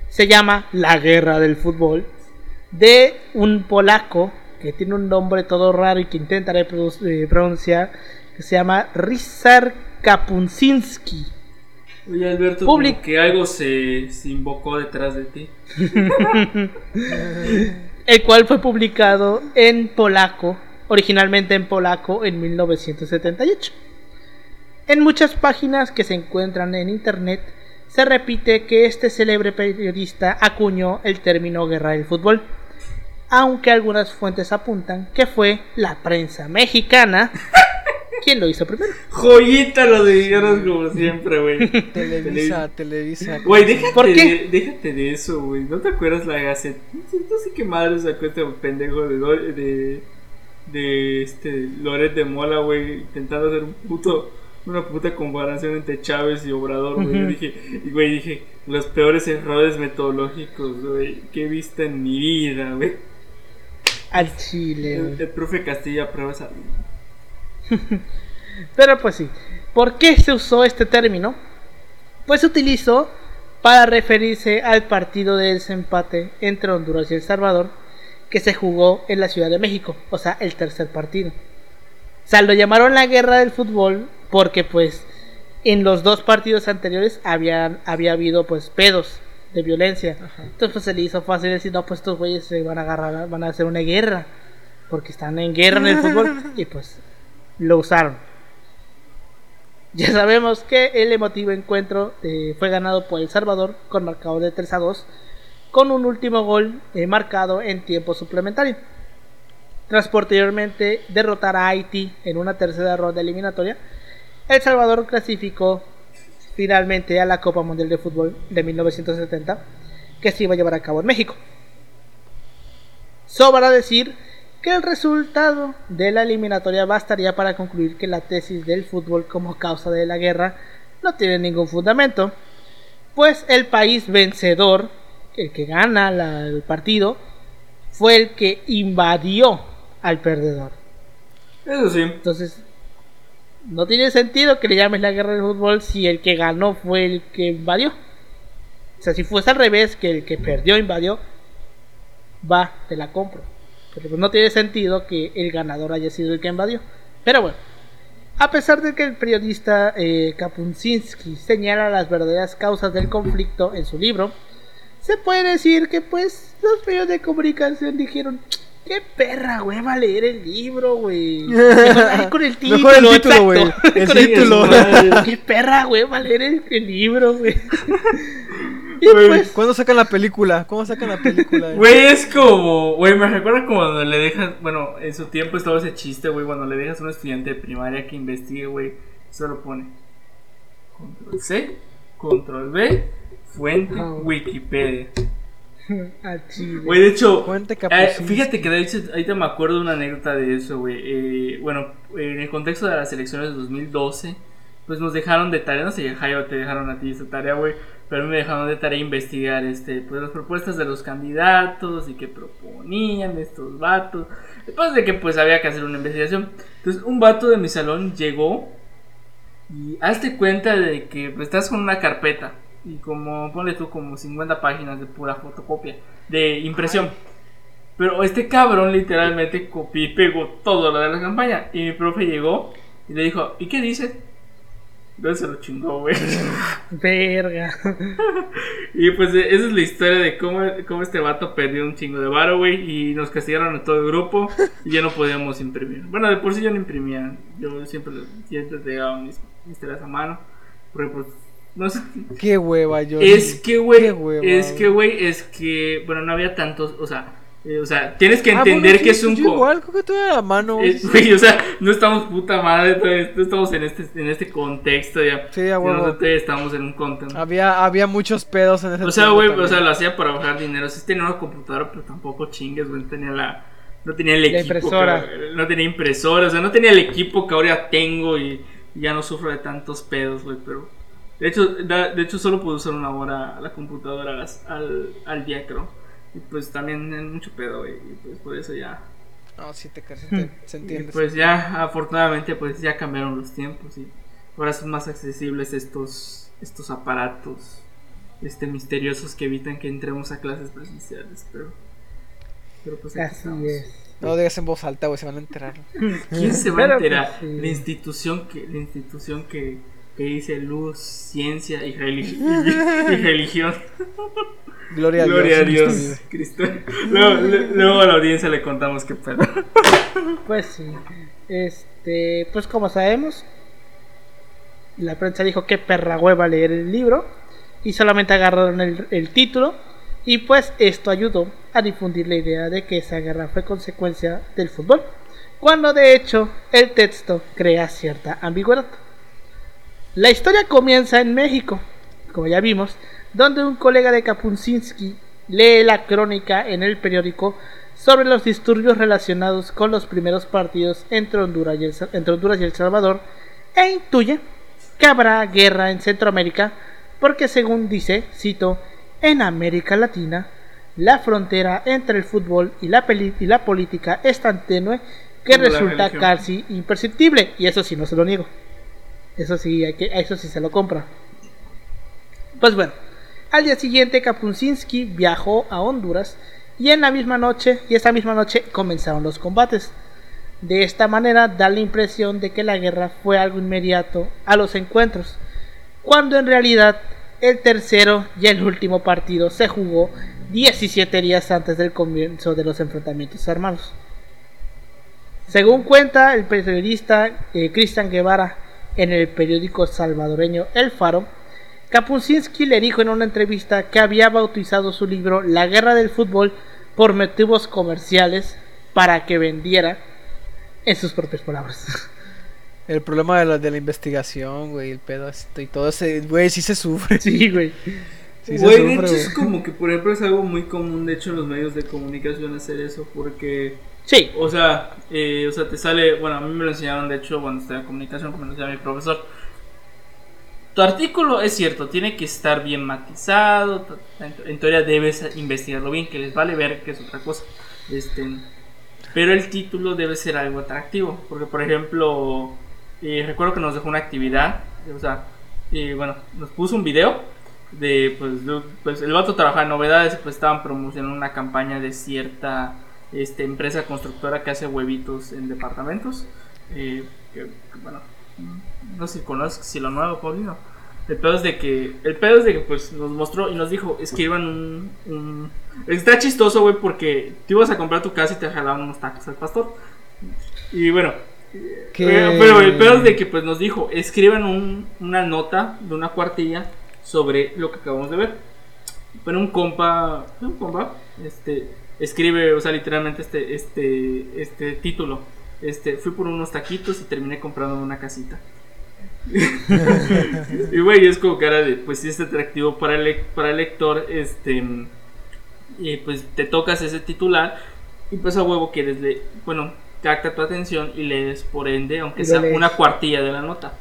se llama La Guerra del Fútbol de un polaco que tiene un nombre todo raro y que intentaré eh, pronunciar, que se llama Rizar Kapunzinski. Oye Alberto, que algo se, se invocó detrás de ti. el cual fue publicado en polaco, originalmente en polaco en 1978. En muchas páginas que se encuentran en internet se repite que este célebre periodista acuñó el término guerra del fútbol, aunque algunas fuentes apuntan que fue la prensa mexicana quien lo hizo primero. Joyita lo de como siempre, güey. Televisa, Televisa. Güey, déjate, ¿Por qué? De, déjate de eso, güey. ¿No te acuerdas la Gaceta? No sé qué madre sacó este pendejo de, de de este Loret de Mola, güey, intentando hacer un puto una puta comparación entre Chávez y Obrador, güey. dije, güey, dije, los peores errores metodológicos, güey, que he visto en mi vida, güey. Al chile. El, profe Castilla prueba esa. Pero pues sí, ¿por qué se usó este término? Pues se utilizó para referirse al partido de desempate entre Honduras y El Salvador que se jugó en la Ciudad de México, o sea, el tercer partido. O sea, lo llamaron la guerra del fútbol porque pues en los dos partidos anteriores habían, había habido pues pedos de violencia. Entonces pues se le hizo fácil decir, no, pues estos güeyes se van a agarrar, van a hacer una guerra. Porque están en guerra en el fútbol y pues lo usaron. Ya sabemos que el emotivo encuentro eh, fue ganado por El Salvador con marcador de 3 a 2, con un último gol eh, marcado en tiempo suplementario. Tras posteriormente derrotar a Haití en una tercera ronda eliminatoria, El Salvador clasificó finalmente a la Copa Mundial de Fútbol de 1970, que se iba a llevar a cabo en México. Sobra decir que el resultado de la eliminatoria bastaría para concluir que la tesis del fútbol como causa de la guerra no tiene ningún fundamento, pues el país vencedor, el que gana el partido, fue el que invadió al perdedor. Eso sí. Entonces, no tiene sentido que le llames la guerra del fútbol si el que ganó fue el que invadió. O sea, si fuese al revés, que el que perdió invadió, va, te la compro. Pero pues no tiene sentido que el ganador haya sido el que invadió. Pero bueno, a pesar de que el periodista eh, Kapunzinski señala las verdaderas causas del conflicto en su libro, se puede decir que pues los medios de comunicación dijeron, qué perra, güey, va a leer el libro, güey. Con el título, Mejor el título, güey. El título. qué perra, güey, va a leer el, el libro, güey. Pues, ¿Cuándo sacan la película? ¿Cómo sacan la película? Güey, es como, güey, me recuerda como cuando le dejas, bueno, en su tiempo estaba ese chiste, güey, cuando le dejas a un estudiante de primaria que investigue, güey, solo pone control C, control V, fuente, Wikipedia. Güey, de hecho, eh, fíjate que de hecho, ahorita me acuerdo una anécdota de eso, güey. Eh, bueno, en el contexto de las elecciones de 2012, pues nos dejaron de tarea, no sé, Jairo, te dejaron a ti esa tarea, güey pero me dejaron de tarea investigar este, pues, las propuestas de los candidatos y que proponían estos vatos. Después de que pues había que hacer una investigación. Entonces un vato de mi salón llegó y hazte cuenta de que pues, estás con una carpeta y como ponle tú como 50 páginas de pura fotocopia, de impresión. Pero este cabrón literalmente copió y pegó todo lo de la campaña. Y mi profe llegó y le dijo, ¿y qué dice? Entonces se lo chingó, güey. Verga. y pues eh, esa es la historia de cómo, cómo este vato perdió un chingo de varo, güey. Y nos castigaron a todo el grupo. Y ya no podíamos imprimir. Bueno, de por sí yo no imprimía. Yo siempre, siempre llegaba mis, mis telas a mano. Porque pues no sé. Qué hueva, yo. Es que, güey. Es que, güey, es que. Bueno, no había tantos. O sea, eh, o sea, tienes que ah, entender que es un. igual, creo que tú la mano. güey, o sea, no estamos puta madre, no estamos en este, en este contexto ya. Sí, ya, bueno. estamos en un contexto. Había, había muchos pedos en ese O sea, güey, o sea, lo hacía para bajar dinero. Sí tenía una computadora, pero tampoco chingues, güey. Tenía la. No tenía el equipo. impresora. no tenía impresora, o sea, no tenía el equipo que ahora tengo y, ya no sufro de tantos pedos, güey, pero. De hecho, de hecho, solo puedo usar una hora la computadora al, al día, creo. Y pues también en mucho pedo, güey. Y pues por eso ya. No, sí te, se, se entiende. pues ya, afortunadamente, pues ya cambiaron los tiempos y ahora son más accesibles estos, estos aparatos este misteriosos que evitan que entremos a clases presenciales, pero. Pero pues Así es. No digas en voz alta, güey, se van a enterar. ¿Quién se va a enterar? Pues, la institución que, la institución que, que dice luz, ciencia y, y religión. Gloria, a Dios. Cristo. Luego, a la audiencia le contamos qué pedo. Pues sí. Este, pues como sabemos, la prensa dijo que perra hueva leer el libro y solamente agarraron el, el título y pues esto ayudó a difundir la idea de que esa guerra fue consecuencia del fútbol, cuando de hecho el texto crea cierta ambigüedad. La historia comienza en México, como ya vimos, donde un colega de Kapunzinski lee la crónica en el periódico sobre los disturbios relacionados con los primeros partidos entre Honduras y El, entre Honduras y el Salvador e intuye que habrá guerra en Centroamérica porque según dice, cito, en América Latina la frontera entre el fútbol y la, y la política es tan tenue que resulta casi imperceptible. Y eso sí, no se lo niego. Eso sí, hay que, eso sí se lo compra. Pues bueno, al día siguiente Kapunsinski viajó a Honduras y en la misma noche, y esa misma noche comenzaron los combates. De esta manera da la impresión de que la guerra fue algo inmediato a los encuentros, cuando en realidad el tercero y el último partido se jugó 17 días antes del comienzo de los enfrentamientos armados. Según cuenta el periodista eh, Cristian Guevara en el periódico salvadoreño El Faro, Kapusinski le dijo en una entrevista que había bautizado su libro La guerra del fútbol por motivos comerciales para que vendiera en sus propias palabras. El problema de la, de la investigación, güey, el pedo este y todo ese, güey, sí se sufre. Sí, güey. güey, de hecho es como que, por ejemplo, es algo muy común, de hecho, en los medios de comunicación hacer eso, porque... Sí. O sea, eh, o sea, te sale, bueno, a mí me lo enseñaron, de hecho, cuando estaba en comunicación, como lo enseñaba mi profesor. Tu artículo es cierto, tiene que estar bien matizado, en teoría debes investigarlo bien, que les vale ver que es otra cosa. Este, pero el título debe ser algo atractivo, porque por ejemplo, eh, recuerdo que nos dejó una actividad, o sea, y bueno, nos puso un video de, pues, pues el vato trabajaba en novedades pues estaban promocionando una campaña de cierta este, empresa constructora que hace huevitos en departamentos. Eh, que, bueno, no sé si conoces si lo nuevo, Paulino. El pedo es de que, el pedo es de que pues nos mostró y nos dijo, escriban un, un... Está chistoso, güey, porque tú ibas a comprar tu casa y te jalaban unos tacos al pastor. Y bueno, pero el pedo es de que pues nos dijo, escriban un, una nota de una cuartilla sobre lo que acabamos de ver. Bueno, un compa, un compa, este, escribe, o sea, literalmente este, este, este título. Este, fui por unos taquitos y terminé comprando una casita. Y güey, es como cara de, pues si es atractivo para el, para el lector, este, y pues te tocas ese titular y pues a huevo quieres de, bueno, capta tu atención y lees por ende, aunque sea una cuartilla de la nota.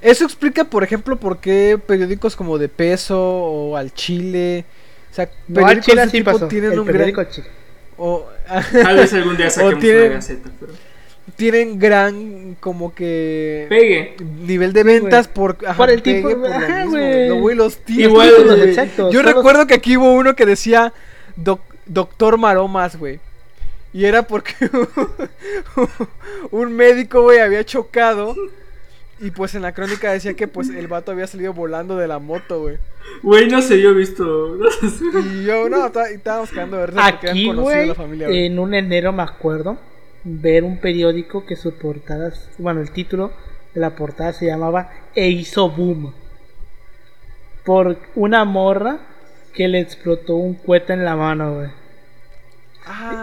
Eso explica, por ejemplo, por qué periódicos como De Peso o Al Chile, o sea, periódicos de tipo tienen el un gran... Chile. O... Tal vez algún día saquemos tienen... una gaceta, pero tienen gran como que pegue nivel de ventas por, por el tipo por ajá, güey. los Igual, yo recuerdo que aquí hubo uno que decía doctor maromas güey y era porque un médico, güey, había chocado. Y pues en la crónica decía que pues el vato había salido volando de la moto, güey. Güey, no sé, yo he visto. y yo, no, estábamos quedando de verdad Aquí, güey, en un enero me acuerdo ver un periódico que su portada, bueno, el título de la portada se llamaba E hizo boom. Por una morra que le explotó un cueta en la mano, güey.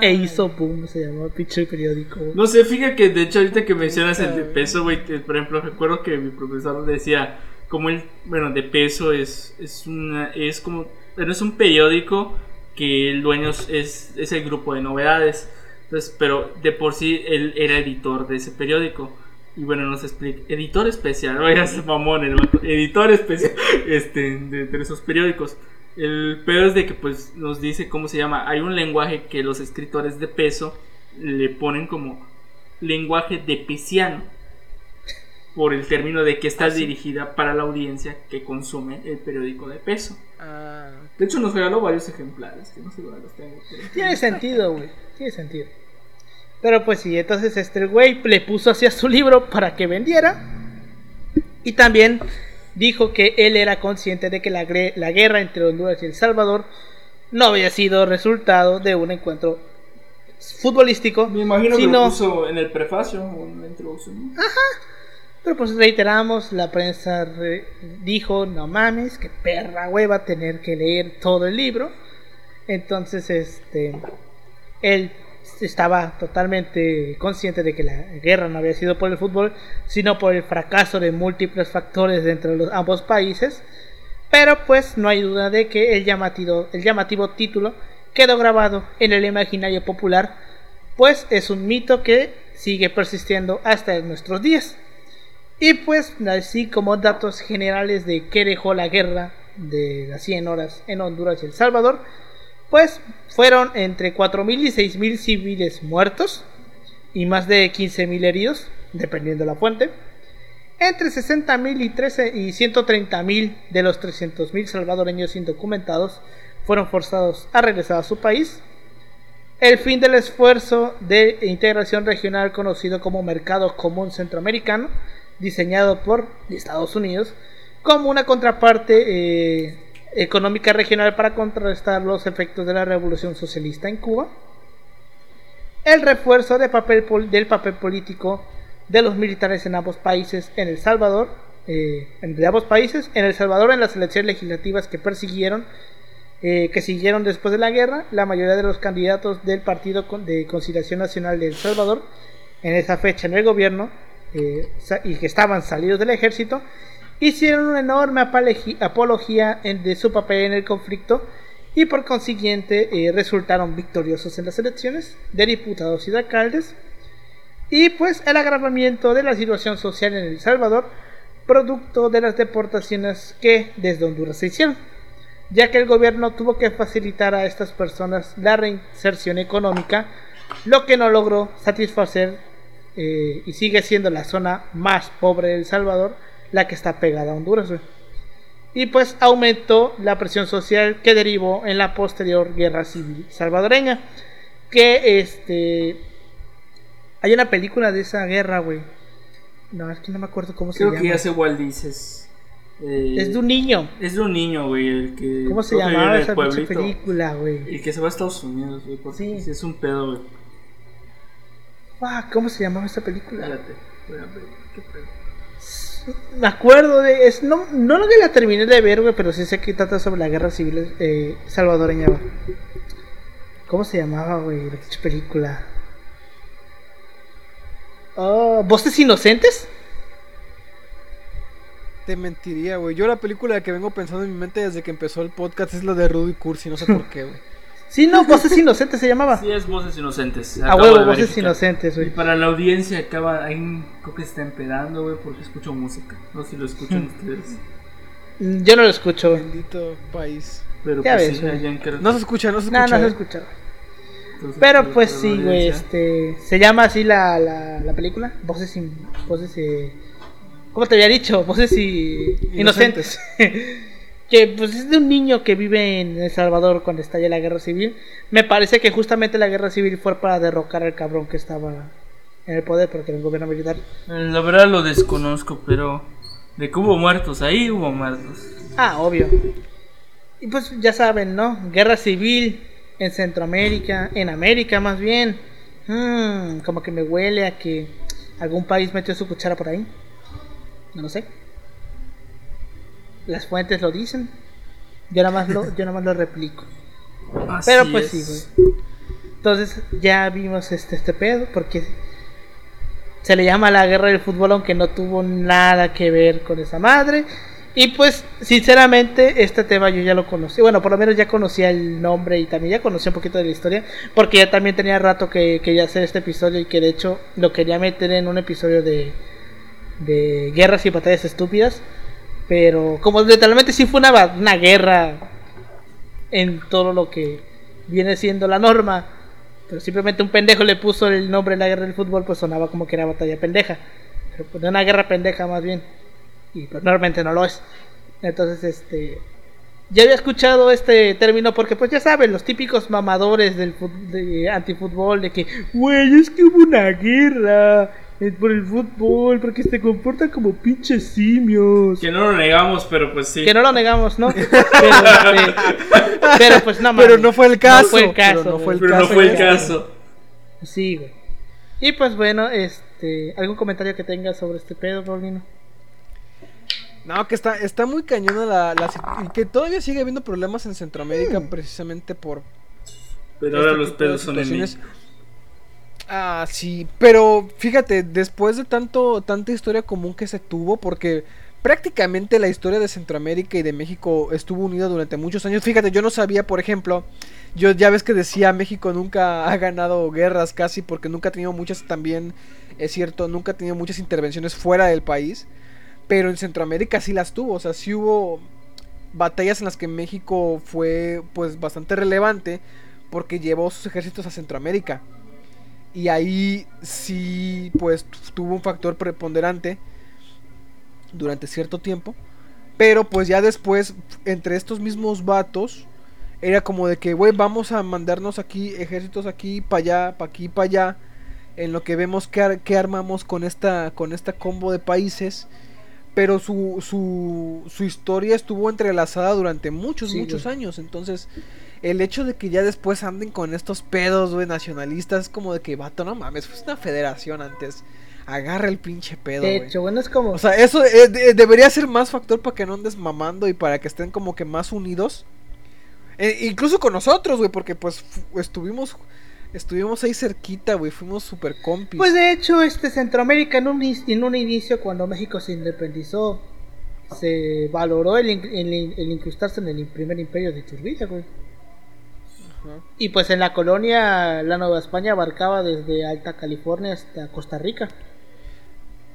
E hizo boom, se llamaba pinche periódico. No sé, fíjate que de hecho ahorita que mencionas el de peso, güey, por ejemplo, recuerdo que mi profesor decía como el, bueno, de peso es, es una, es como, pero es un periódico que el dueño es, es el grupo de novedades. Entonces, pero de por sí él era editor de ese periódico. Y bueno, nos explica, editor especial, ese mamón, el editor especial este, de esos periódicos. El peor es de que pues nos dice cómo se llama. Hay un lenguaje que los escritores de peso le ponen como lenguaje de pesiano. Por el término de que está ah, dirigida para la audiencia que consume el periódico de peso. Ah, de hecho, nos regaló varios ejemplares. Que no sé dónde los tengo. Tiene sentido, güey. Tiene sentido. Pero pues sí, entonces este güey le puso hacia su libro para que vendiera. Y también dijo que él era consciente de que la, la guerra entre Honduras y El Salvador no había sido resultado de un encuentro futbolístico. Me imagino que lo puso en el prefacio o en la introducción. Ajá. Pero pues reiteramos, la prensa dijo, no mames, que perra hueva tener que leer todo el libro. Entonces, este, él estaba totalmente consciente de que la guerra no había sido por el fútbol, sino por el fracaso de múltiples factores dentro de los, ambos países. Pero pues no hay duda de que el llamativo, el llamativo título quedó grabado en el imaginario popular, pues es un mito que sigue persistiendo hasta nuestros días. Y pues así como datos generales de qué dejó la guerra de las 100 horas en Honduras y El Salvador, pues fueron entre 4.000 y 6.000 civiles muertos y más de 15.000 heridos, dependiendo de la fuente. Entre 60.000 y, 13 y 130.000 de los 300.000 salvadoreños indocumentados fueron forzados a regresar a su país. El fin del esfuerzo de integración regional conocido como Mercado Común Centroamericano, diseñado por Estados Unidos, como una contraparte eh, económica regional para contrarrestar los efectos de la revolución socialista en Cuba. El refuerzo del papel político de los militares en ambos países en El Salvador, eh, ambos países, en El Salvador en las elecciones legislativas que persiguieron, eh, que siguieron después de la guerra, la mayoría de los candidatos del Partido de Conciliación Nacional de El Salvador, en esa fecha en el gobierno, eh, y que estaban salidos del ejército, hicieron una enorme apología de su papel en el conflicto y por consiguiente resultaron victoriosos en las elecciones de diputados y de alcaldes. Y pues el agravamiento de la situación social en El Salvador, producto de las deportaciones que desde Honduras se hicieron, ya que el gobierno tuvo que facilitar a estas personas la reinserción económica, lo que no logró satisfacer eh, y sigue siendo la zona más pobre de El Salvador, la que está pegada a Honduras. Y pues aumentó la presión social que derivó en la posterior guerra civil salvadoreña, que este hay una película de esa guerra, güey. No, es que no me acuerdo cómo se llama. Creo que ya sé cuál dices. Eh, es de un niño. Es de un niño, güey. El que ¿Cómo se llamaba esa película, güey? El que se va a Estados Unidos, güey. Sí. Es un pedo, güey. Ah, ¿Cómo se llamaba esa película? Espérate, ver. ¿Qué pedo? Me acuerdo de. Es, no, no lo que la terminé de ver, güey, pero sí sé que trata sobre la guerra civil eh, salvadoreña, güey. ¿Cómo se llamaba, güey? La película. Oh, ¿Voces inocentes? Te mentiría, güey. Yo la película que vengo pensando en mi mente desde que empezó el podcast es la de Rudy Cursi, no sé por qué, güey. Sí, no, Voces Inocentes se llamaba. Sí, es Voces Inocentes. A huevo, Voces Inocentes, güey. Y para la audiencia acaba, ahí creo que está empedando, güey, porque escucho música. No sé si lo escuchan ustedes. Yo no lo escucho, Bendito país. Pero ya pues, ves, no se escucha, no se escucha. No, no se escucha. Pero pues sí, güey, este... Se llama así la, la, la película. Voces sin... Voces... Eh, ¿Cómo te había dicho? Voces y... inocentes. que pues es de un niño que vive en El Salvador cuando estalla la guerra civil. Me parece que justamente la guerra civil fue para derrocar al cabrón que estaba en el poder, porque era un gobierno militar. La verdad lo desconozco, pero de que hubo muertos, ahí hubo muertos. Ah, obvio. Y pues ya saben, ¿no? Guerra civil, en Centroamérica, en América más bien. Hmm, como que me huele a que algún país metió su cuchara por ahí. No lo sé. Las fuentes lo dicen. Yo nada más lo, yo nada más lo replico. Pero pues sí, güey. Entonces ya vimos este, este pedo porque se le llama la guerra del fútbol aunque no tuvo nada que ver con esa madre. Y pues, sinceramente, este tema yo ya lo conocí. Bueno, por lo menos ya conocía el nombre y también ya conocía un poquito de la historia. Porque ya también tenía rato que quería hacer este episodio y que de hecho lo quería meter en un episodio de, de guerras y batallas estúpidas. Pero como literalmente sí fue una, una guerra en todo lo que viene siendo la norma. Pero simplemente un pendejo le puso el nombre de la guerra del fútbol, pues sonaba como que era batalla pendeja. Pero pues una guerra pendeja más bien y pues normalmente no lo es. Entonces, este, ya había escuchado este término porque pues ya saben, los típicos mamadores del de antifútbol de que, güey, es que hubo una guerra por el fútbol porque se comportan como pinches simios. Que no lo negamos, pero pues sí. Que no lo negamos, ¿no? pero, pero pues no Pero no fue el caso. No fue el caso. Pero no fue el, caso, no fue el caso. Sí, güey. Y pues bueno, este, ¿algún comentario que tengas sobre este pedo, Paulino? No, que está, está muy cañona la, la, Y que todavía sigue habiendo problemas en Centroamérica mm. precisamente por... Pero ahora este los pedos son en Ah, sí, pero fíjate, después de tanto tanta historia común que se tuvo, porque prácticamente la historia de Centroamérica y de México estuvo unida durante muchos años. Fíjate, yo no sabía, por ejemplo, yo ya ves que decía México nunca ha ganado guerras casi porque nunca ha tenido muchas también, es cierto, nunca ha tenido muchas intervenciones fuera del país, pero en Centroamérica sí las tuvo, o sea, sí hubo batallas en las que México fue pues bastante relevante porque llevó sus ejércitos a Centroamérica. Y ahí sí pues tuvo un factor preponderante durante cierto tiempo. Pero pues ya después, entre estos mismos vatos, era como de que, güey, vamos a mandarnos aquí ejércitos aquí, para allá, para aquí, para allá. En lo que vemos que, armamos con esta, con esta combo de países. Pero su, su, su historia estuvo entrelazada durante muchos, muchos años. Entonces, el hecho de que ya después anden con estos pedos, güey, nacionalistas, es como de que, vato, no mames, fue una federación antes agarra el pinche pedo. De hecho, bueno, es como. O sea, eso eh, debería ser más factor para que no andes mamando y para que estén como que más unidos. Eh, incluso con nosotros, güey, porque pues estuvimos. Estuvimos ahí cerquita, güey, fuimos super compis. Pues de hecho, este Centroamérica en un, en un inicio, cuando México se independizó, se valoró el, el, incrustarse en el primer imperio de Iturbide, güey. Y pues en la colonia, la Nueva España abarcaba desde Alta California hasta Costa Rica.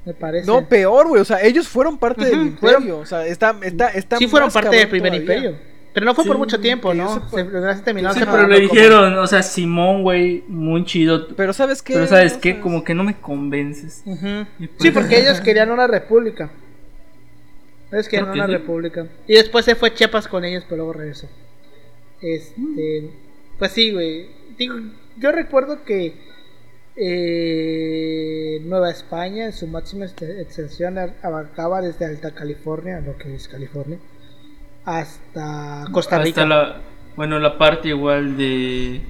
Me parece. No, peor, güey. O sea, ellos fueron parte del imperio. O sea, está, está, está Sí, fueron parte del primer imperio. Pero no fue por mucho tiempo, ¿no? Se, terminó sí, pero le dijeron, o sea, Simón, güey, muy chido. Pero ¿sabes qué? Pero ¿sabes qué? Como que no me convences. Pues sí, porque ellos querían una república. Ellos querían una república. Y después se fue Chiapas con ellos, pero luego regresó. Este. Pues sí, güey. Digo, yo recuerdo que eh, Nueva España en su máxima extensión abarcaba desde Alta California, lo que es California, hasta Costa Rica. Hasta la, bueno, la parte igual de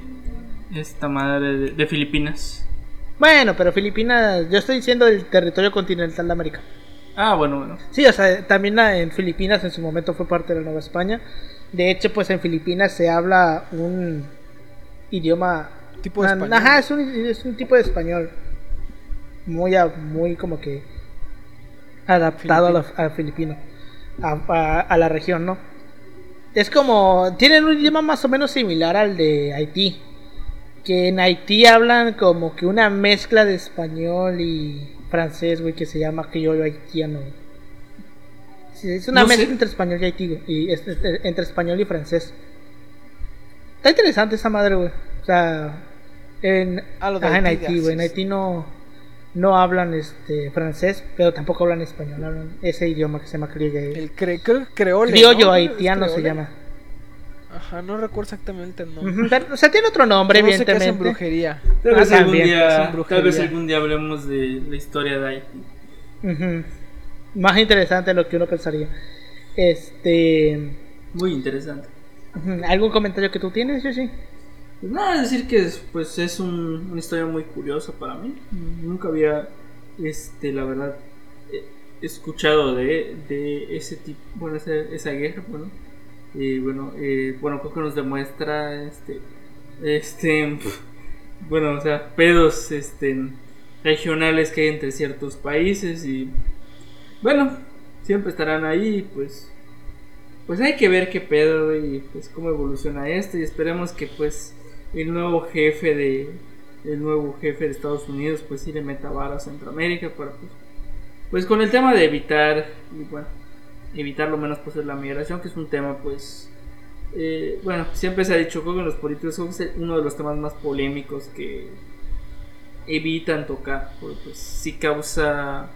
esta madre de, Filipinas. Bueno, pero Filipinas, yo estoy diciendo el territorio continental de América. Ah, bueno, bueno. Sí, o sea, también en Filipinas en su momento fue parte de la Nueva España. De hecho, pues en Filipinas se habla un idioma Tipo de español. Ajá, es un, es un tipo de español. Muy, muy como que adaptado al filipino. A, a, la región, ¿no? Es como. Tienen un idioma más o menos similar al de Haití. Que en Haití hablan como que una mezcla de español y francés, güey, que se llama criollo haitiano. es una mezcla entre español y Haití, Y entre español y francés. Está interesante esa madre, güey. O sea, en, en Haití, güey. En Haití no, no hablan este francés, pero tampoco hablan español. Hablan ese idioma que se llama criollo. El cre creole. Criollo haitiano se llama. Ajá, no recuerdo exactamente el nombre. o sea, tiene otro nombre, evidentemente. Sé brujería. Tal vez, algún día, tal vez algún día hablemos de la historia de Haití. Más interesante de lo que uno pensaría. Este. Muy interesante. ¿Algún comentario que tú tienes, Yoshi? Pues nada, decir que es, pues es una historia muy curiosa para mí. Nunca había, este, la verdad, eh, escuchado de, de ese tipo, bueno, esa, esa guerra, bueno. Y bueno, eh, bueno, creo que nos demuestra, este, este, bueno, o sea, pedos, este, regionales que hay entre ciertos países y, bueno, siempre estarán ahí, pues, pues hay que ver qué pedo y pues cómo evoluciona esto y esperemos que pues el nuevo jefe de el nuevo jefe de Estados Unidos pues sí le meta vara a Centroamérica para pues, pues con el tema de evitar y bueno evitar lo menos posible la migración que es un tema pues eh, bueno siempre se ha dicho que los políticos es uno de los temas más polémicos que evitan tocar porque pues sí causa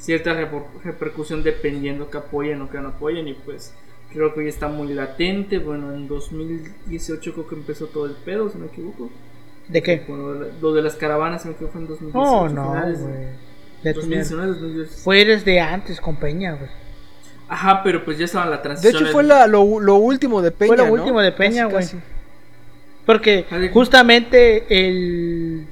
cierta repercusión dependiendo que apoyen o que no apoyen y pues Creo que hoy está muy latente. Bueno, en 2018 creo que empezó todo el pedo, si no me equivoco. ¿De qué? lo de las caravanas, se me fue en 2018. Oh, no, güey. Fue desde antes con Peña, güey. Ajá, pero pues ya estaba la transición. De hecho, fue la, lo, lo, último de Peña. Fue lo último de Peña, güey. Porque justamente el,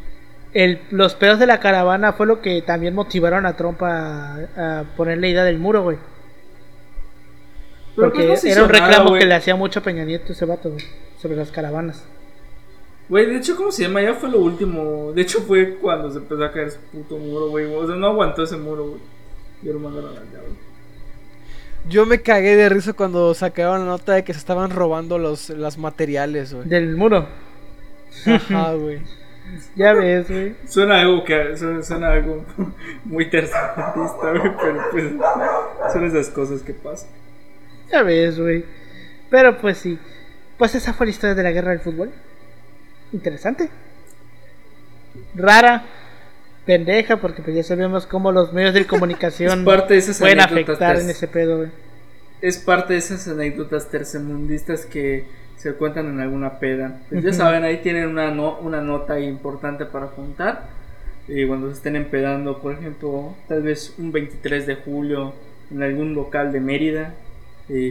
el, los pedos de la caravana fue lo que también motivaron a Trump a, a poner la idea del muro, güey. Porque pues era un reclamo que le hacía mucho a Peña Nieto ese vato, sobre las caravanas. Güey, de hecho, ¿cómo se llama? Ya fue lo último. De hecho, fue cuando se empezó a caer ese puto muro, güey. O sea, no aguantó ese muro, güey. Y lo mandaron allá, güey. Yo me cagué de risa cuando sacaron la nota de que se estaban robando los, los materiales, güey. Del muro. Ajá, güey. Ya ves, güey. Suena algo que suena, algo muy tercerista, güey, pero pues son esas cosas que pasan. Ya ves, güey. Pero pues sí. Pues esa fue la historia de la guerra del fútbol. Interesante. Rara. Pendeja, porque pues ya sabemos cómo los medios de comunicación pueden afectar en ese pedo, güey. Es parte de esas anécdotas tercermundistas que se cuentan en alguna peda. Pues ya saben, ahí tienen una, una nota importante para contar. Y cuando se estén empedando, por ejemplo, tal vez un 23 de julio en algún local de Mérida,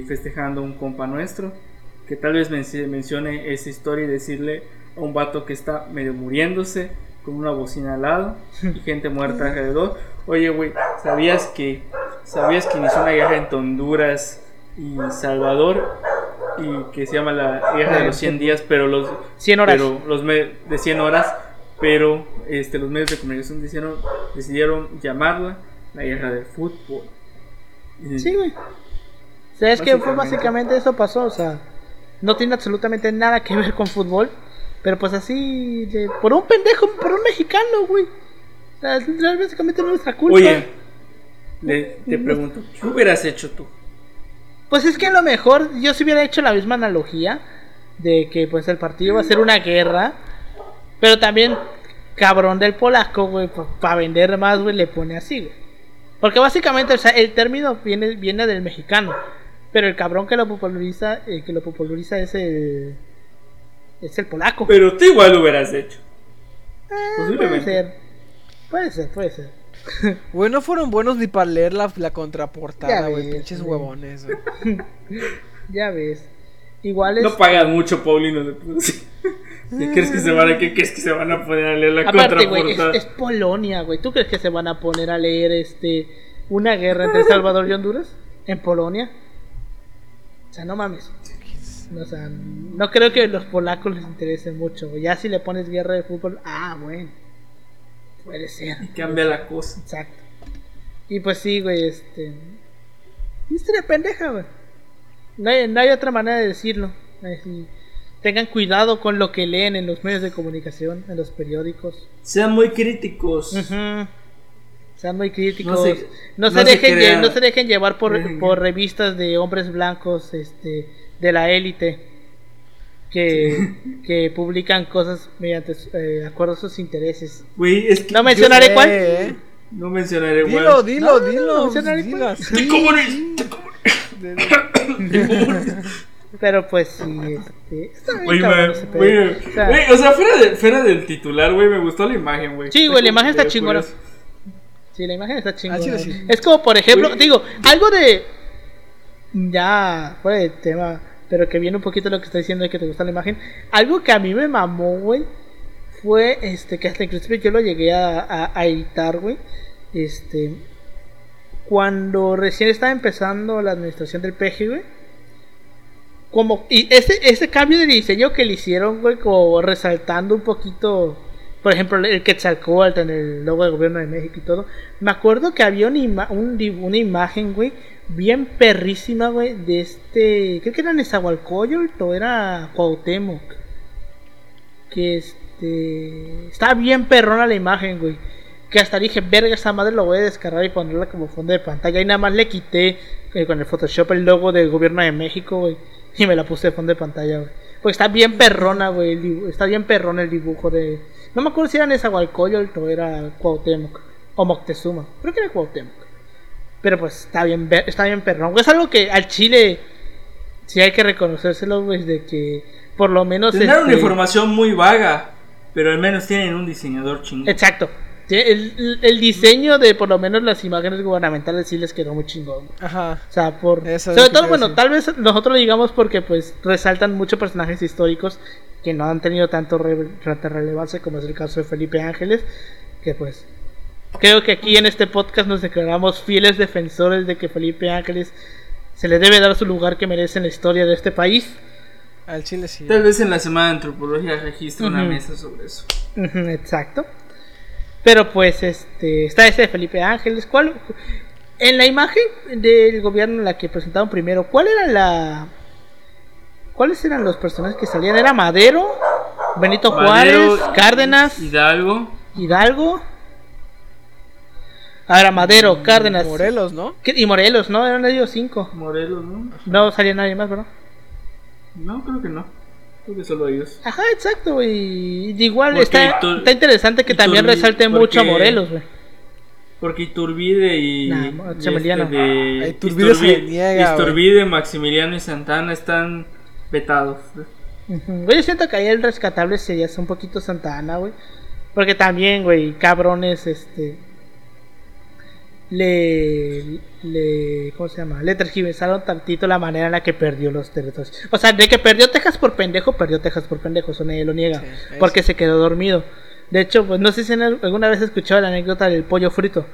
festejando un compa nuestro, que tal vez mencione esa historia y decirle a un vato que está medio muriéndose, con una bocina al lado y gente muerta alrededor. Oye, güey, ¿sabías que, ¿sabías que inició una guerra entre Honduras y Salvador? y que se llama la guerra de los 100 días, pero los 100 horas. Pero los de 100 horas, pero este los medios de comunicación decidieron, decidieron llamarla la guerra del fútbol. Sí, güey. O sea, es que fue básicamente eso pasó, o sea, no tiene absolutamente nada que ver con fútbol, pero pues así de, por un pendejo, por un mexicano, güey. O sea, básicamente no es nuestra culpa. Oye, te pregunto, ¿qué hubieras hecho tú? Pues es que a lo mejor yo si hubiera hecho la misma analogía de que pues el partido va a ser una guerra, pero también cabrón del polaco, güey, para vender más, güey, le pone así, güey. Porque básicamente, o sea, el término viene, viene del mexicano, pero el cabrón que lo populariza, eh, que lo populariza es el es el polaco. Pero tú igual lo hubieras hecho. Eh, puede ser. Puede ser, puede ser. Güey, no fueron buenos ni para leer la, la contraportada, güey. Pinches huevones, ya ves. Igual es. No pagan mucho, Paulino. ¿Qué crees que se van a, ¿qué crees que se van a poner a leer la Aparte, contraportada? es, Polonia, güey. ¿Tú crees que se van a poner a leer este una guerra entre Salvador y Honduras? ¿En Polonia? O sea, no mames. O sea, no creo que a los polacos les interese mucho. Ya si le pones guerra de fútbol, ah, bueno. Puede ser. Y cambia la cosa. Exacto. Y pues sí, güey, este. Historia pendeja, güey. No hay, otra manera de decirlo. tengan cuidado con lo que leen en los medios de comunicación, en los periódicos. Sean muy críticos. Sean muy críticos. No se, dejen, no se dejen llevar por, por revistas de hombres blancos este, de la élite que, publican cosas mediante eh, acuerdo a sus intereses. no mencionaré cuál. No mencionaré cuál. Dilo, dilo, dilo. No mencionaré cuál. Pero pues sí, este. Oye, o, sea, fuera, de, fuera del titular, güey, me gustó la imagen, güey. Sí, güey, la imagen está chingona. Sí, la imagen está ah, chingona. Es como, por ejemplo, digo, algo de. Ya, fuera del tema pero que viene un poquito lo que está diciendo de que te gusta la imagen. Algo que a mí me mamó, güey, fue este que hasta inclusive yo lo llegué a, editar, güey. Este, cuando recién estaba empezando la administración del PG, güey. Como, y ese, ese cambio de diseño que le hicieron, güey, como resaltando un poquito, por ejemplo, el Quetzalcoatl en el logo del gobierno de México y todo. Me acuerdo que había una, una imagen, güey, bien perrísima, güey, de este. Creo que era Nezahualcóyotl o era Cuauhtémoc. Que este. Está bien perrona la imagen, güey. Que hasta dije, verga, esa madre lo voy a descargar y ponerla como fondo de pantalla. Y nada más le quité eh, con el Photoshop el logo del gobierno de México, güey. Y me la puse de fondo de pantalla, güey. Porque está bien perrona, güey. Está bien perrona el dibujo de. No me acuerdo si era Nezahualcóyotl o era Cuauhtémoc. O Moctezuma. Creo que era Cuauhtémoc. Pero pues está bien, está bien perrón. Es algo que al Chile sí hay que reconocérselo, güey, de que por lo menos... Tienen una este información muy vaga, pero al menos tienen un diseñador chingón. Exacto. El, el, diseño de por lo menos las imágenes gubernamentales sí les quedó muy chingón. Ajá. O sea, por... sobre todo, bueno, tal vez nosotros lo digamos porque pues resaltan muchos personajes históricos que no han tenido tanto tanta relevancia como es el caso de Felipe Ángeles, que pues Creo que aquí en este podcast nos declaramos fieles defensores de que Felipe Ángeles se le debe dar su lugar que merece en la historia de este país. Al Chile sí. Tal vez en la semana de antropología registre una mesa sobre eso. exacto. Pero pues este está ese de Felipe Ángeles, ¿cuál En la imagen del gobierno en la que presentaron primero, ¿cuál era la. ¿Cuáles eran los personajes que salían? ¿Era Madero? Benito Juárez, Cárdenas, Hidalgo. Hidalgo. Ahora Madero, Cárdenas. Morelos, ¿no? Y Morelos, ¿no? Eran ellos cinco. Morelos, ¿no? No salía nadie más, ¿verdad? No, creo que no. Creo que solo ellos. Ajá, exacto, Y igual está, está, interesante que también resalte mucho a Morelos, güey. Porque Iturbide y. Nah, este Iturbide, se niega, Iturbide, Maximiliano y Santana están vetados. Güey, yo siento que ahí el rescatable sería un poquito Santana, güey. Porque también, güey, cabrones, este le, le ¿cómo se llama? Le tergiversaron tantito la manera en la que perdió los territorios. O sea, de que perdió Texas por pendejo, perdió Texas por pendejo, eso nadie lo niega, porque se quedó dormido. De hecho, pues no sé si alguna vez escuchado la anécdota del pollo frito.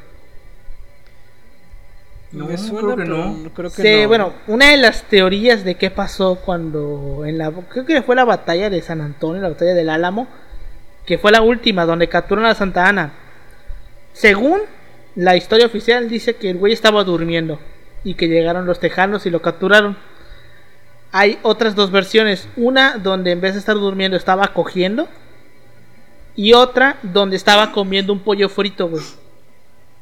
No, creo que no. Creo que Bueno, una de las teorías de qué pasó cuando en la creo que fue la batalla de San Antonio, la batalla del Álamo, que fue la última donde capturan a Santa Ana. Según la historia oficial dice que el güey estaba durmiendo y que llegaron los tejanos y lo capturaron. Hay otras dos versiones, una donde en vez de estar durmiendo estaba cogiendo y otra donde estaba comiendo un pollo frito, güey.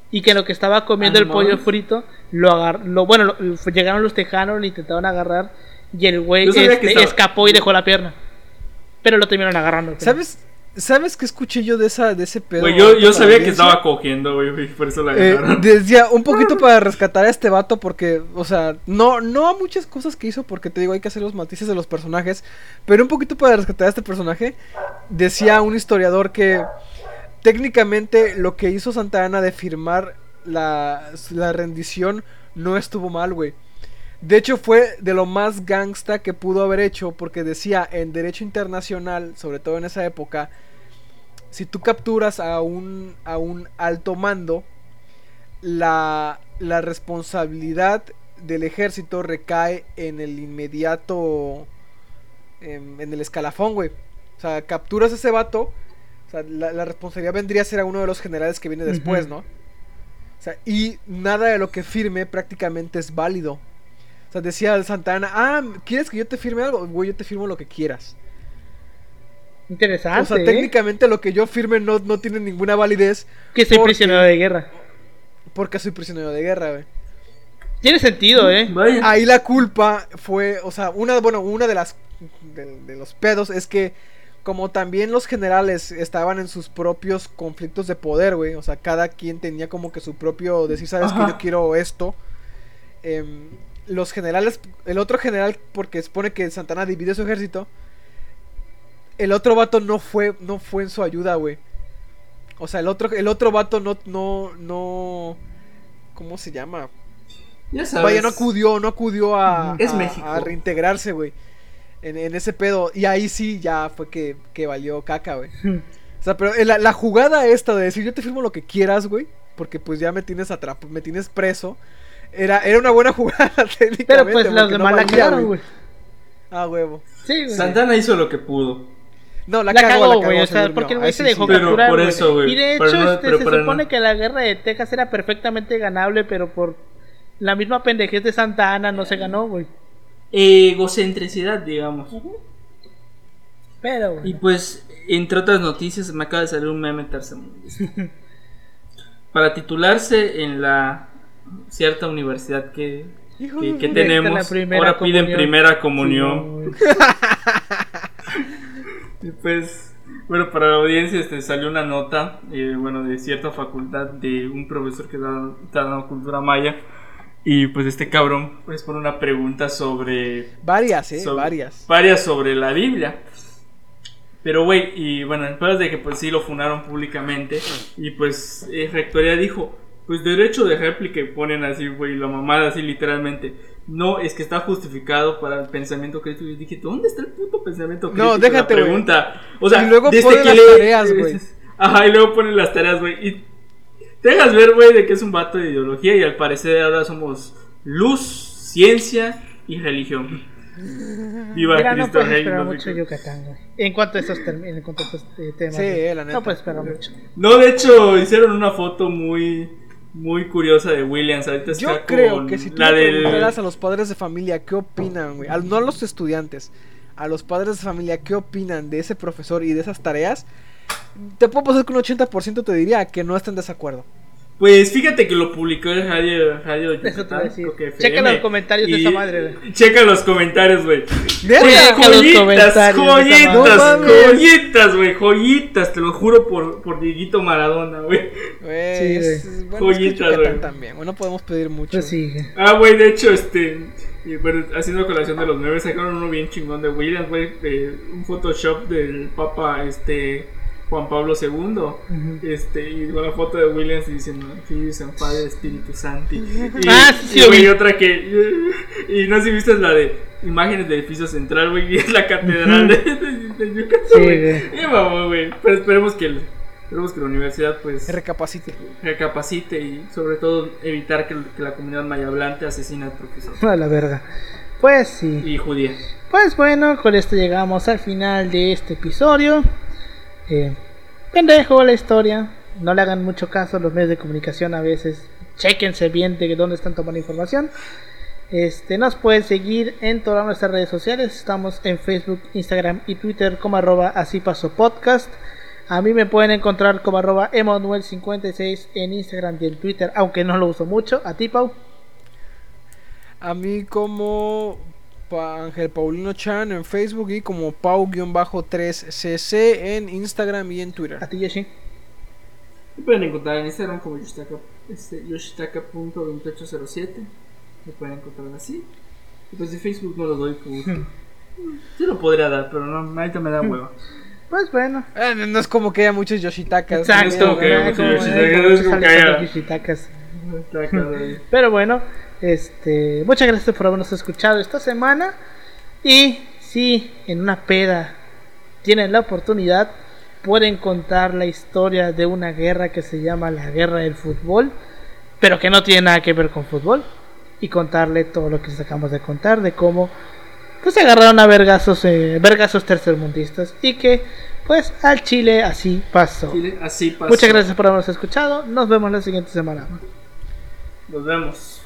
Y que lo que estaba comiendo el pollo frito lo agarró, bueno, llegaron los tejanos, lo intentaron agarrar y el güey este, escapó y dejó la pierna. Pero lo terminaron agarrando. ¿Sabes? ¿Sabes qué escuché yo de esa de ese pedo? yo, yo sabía que estaba cogiendo, güey, por eso la eh, Decía, un poquito para rescatar a este vato porque, o sea, no no a muchas cosas que hizo porque te digo, hay que hacer los matices de los personajes, pero un poquito para rescatar a este personaje, decía un historiador que técnicamente lo que hizo Santa Ana de firmar la, la rendición no estuvo mal, güey. De hecho fue de lo más gangsta que pudo haber hecho porque decía en derecho internacional, sobre todo en esa época, si tú capturas a un, a un alto mando, la, la responsabilidad del ejército recae en el inmediato, en, el escalafón, güey. O sea, capturas a ese vato, o sea, la, responsabilidad vendría a ser a uno de los generales que viene después, ¿no? O sea, y nada de lo que firme prácticamente es válido. O sea, decía Santana, ah, ¿quieres que yo te firme algo? Güey, yo te firmo lo que quieras. Interesante. O sea, ¿eh? técnicamente lo que yo firme no, no tiene ninguna validez. Que soy prisionero de guerra. Porque soy prisionero de guerra, güey. Tiene sentido, ¿eh? Ahí la culpa fue, o sea, una, bueno, una de las de, los pedos es que como también los generales estaban en sus propios conflictos de poder, güey, o sea, cada quien tenía como que su propio decir, sabes que yo quiero esto. Eh, los generales, el otro general, porque supone que Santana divide su ejército, el otro vato no fue, no fue en su ayuda, güey. O sea, el otro, el otro vato no, no, no, ¿cómo se llama? Ya sabes. Vaya, no acudió, no acudió a, es a, reintegrarse, güey. En, ese pedo. Y ahí sí ya fue que, que valió caca, güey. o sea, pero la, la, jugada esta de decir yo te firmo lo que quieras, güey. Porque pues ya me tienes atrapado, me tienes preso. Era, era una buena jugada técnicamente. Pero pues los demás la cagaron, güey. Ah, huevo. Sí, güey. Santana hizo lo que pudo. No, la, cagó, güey. O sea, porque el güey se dejó capturar. Por eso, güey. Y de hecho, este, se supone que la guerra de Texas era perfectamente ganable, pero por la misma pendejez de Santa Ana no se ganó, güey. Egocentricidad, digamos. Pero, güey. Y pues, entre otras noticias, me acaba de salir un meme tercermundista. Para titularse en la cierta universidad que, que, tenemos, ahora piden primera comunión. y pues, bueno, para la audiencia este, salió una nota, eh, bueno, de cierta facultad de un profesor que da, dando cultura maya. Y pues este cabrón pues pone una pregunta sobre... Varias, eh, varias. Varias sobre la Biblia. Pero, güey, y bueno, después de que pues sí lo funaron públicamente, y pues eh, Rectoría dijo, pues derecho de réplica ponen así, güey, la mamada así literalmente. No, es que está justificado para el pensamiento crítico. Y dije, ¿dónde está el puto pensamiento crítico? No, déjate, la pregunta. O sea, y luego ponen las tareas, güey. Ajá, y luego ponen las tareas, güey. Y te dejas ver, güey, de que es un vato de ideología y al parecer ahora somos luz, ciencia y religión. Viva Mira, Cristo no puedes esperar mucho Yucatán, güey. En cuanto a estos, en cuanto a estos eh, temas. Sí, la neta. No puedes esperar mucho. No, de hecho, hicieron una foto muy muy curiosa de Williams. Ahorita está Yo creo con que si tú la le del- preguntaras a los padres de familia qué opinan, güey, al- no a los estudiantes, a los padres de familia qué opinan de ese profesor y de esas tareas, te puedo pasar que un 80% te diría que no están en desacuerdo. Pues fíjate que lo publicó el radio, radio Eso te iba a decir. creo que Checa los comentarios de esa madre, güey. Checa los comentarios, güey. Joyitas, joyitas, joyitas, güey, joyitas, te lo juro por, por Dieguito Maradona, güey. Sí, es- güey. bueno, es que Joyitas, Yucatán güey. también, güey, no podemos pedir mucho. Pues sí. Ah, güey, de hecho, este, bueno, haciendo colación de los nueve, sacaron uno bien chingón de Williams, güey, un Photoshop del Papa, este, Juan Pablo II, este, y con la foto de Williams diciendo, Filius en Padre Espíritu Santo. Y, Ah, sí, y, otra que, y no sé si viste la de imágenes del edificio central, güey, y es la catedral de, de, de Yucatán, Sí, güey. pero esperemos que, el- esperemos que la universidad, pues, Recapacite. recapacite y sobre todo evitar que, que la comunidad mayablante asesine al profesor A la verga. Pues sí. y judía. Pues bueno, con esto llegamos al final de este episodio. Eh, pendejo la historia. No le hagan mucho caso a los medios de comunicación a veces. Chequense bien de dónde están tomando información. Este, nos pueden seguir en todas nuestras redes sociales. Estamos en Facebook, Instagram y Twitter como arroba así paso podcast. A mí me pueden encontrar como arroba emanuel56 en Instagram y en Twitter, aunque no lo uso mucho. A ti, Pau. A mí como Ángel Paulino Chan en Facebook y como Pau-3cc en Instagram y en Twitter. A ti, Yoshi. Me pueden encontrar en Instagram como Yoshitaka, este, yoshitaka.2807. Me pueden encontrar así. Y pues de Facebook no lo doy gusto. Sí lo podría dar, pero no, ahorita me da hueva. Pues bueno. Eh, no es como que haya muchos Yoshitakas. Exacto. Como muchos Como, Yoshitakas, eh, es muchos como que haya- Yoshitakas. Acá, güey. Pero bueno, este, muchas gracias por habernos escuchado esta semana. Y si en una peda tienen la oportunidad, pueden contar la historia de una guerra que se llama la guerra del fútbol, pero que no tiene nada que ver con fútbol. Y contarle todo lo que les acabamos de contar, de cómo pues se agarraron a vergazos, eh, vergazos tercermundistas. Y que pues al Chile así pasó. Chile, Así pasa. Muchas gracias por habernos escuchado. Nos vemos la siguiente semana. Nos vemos.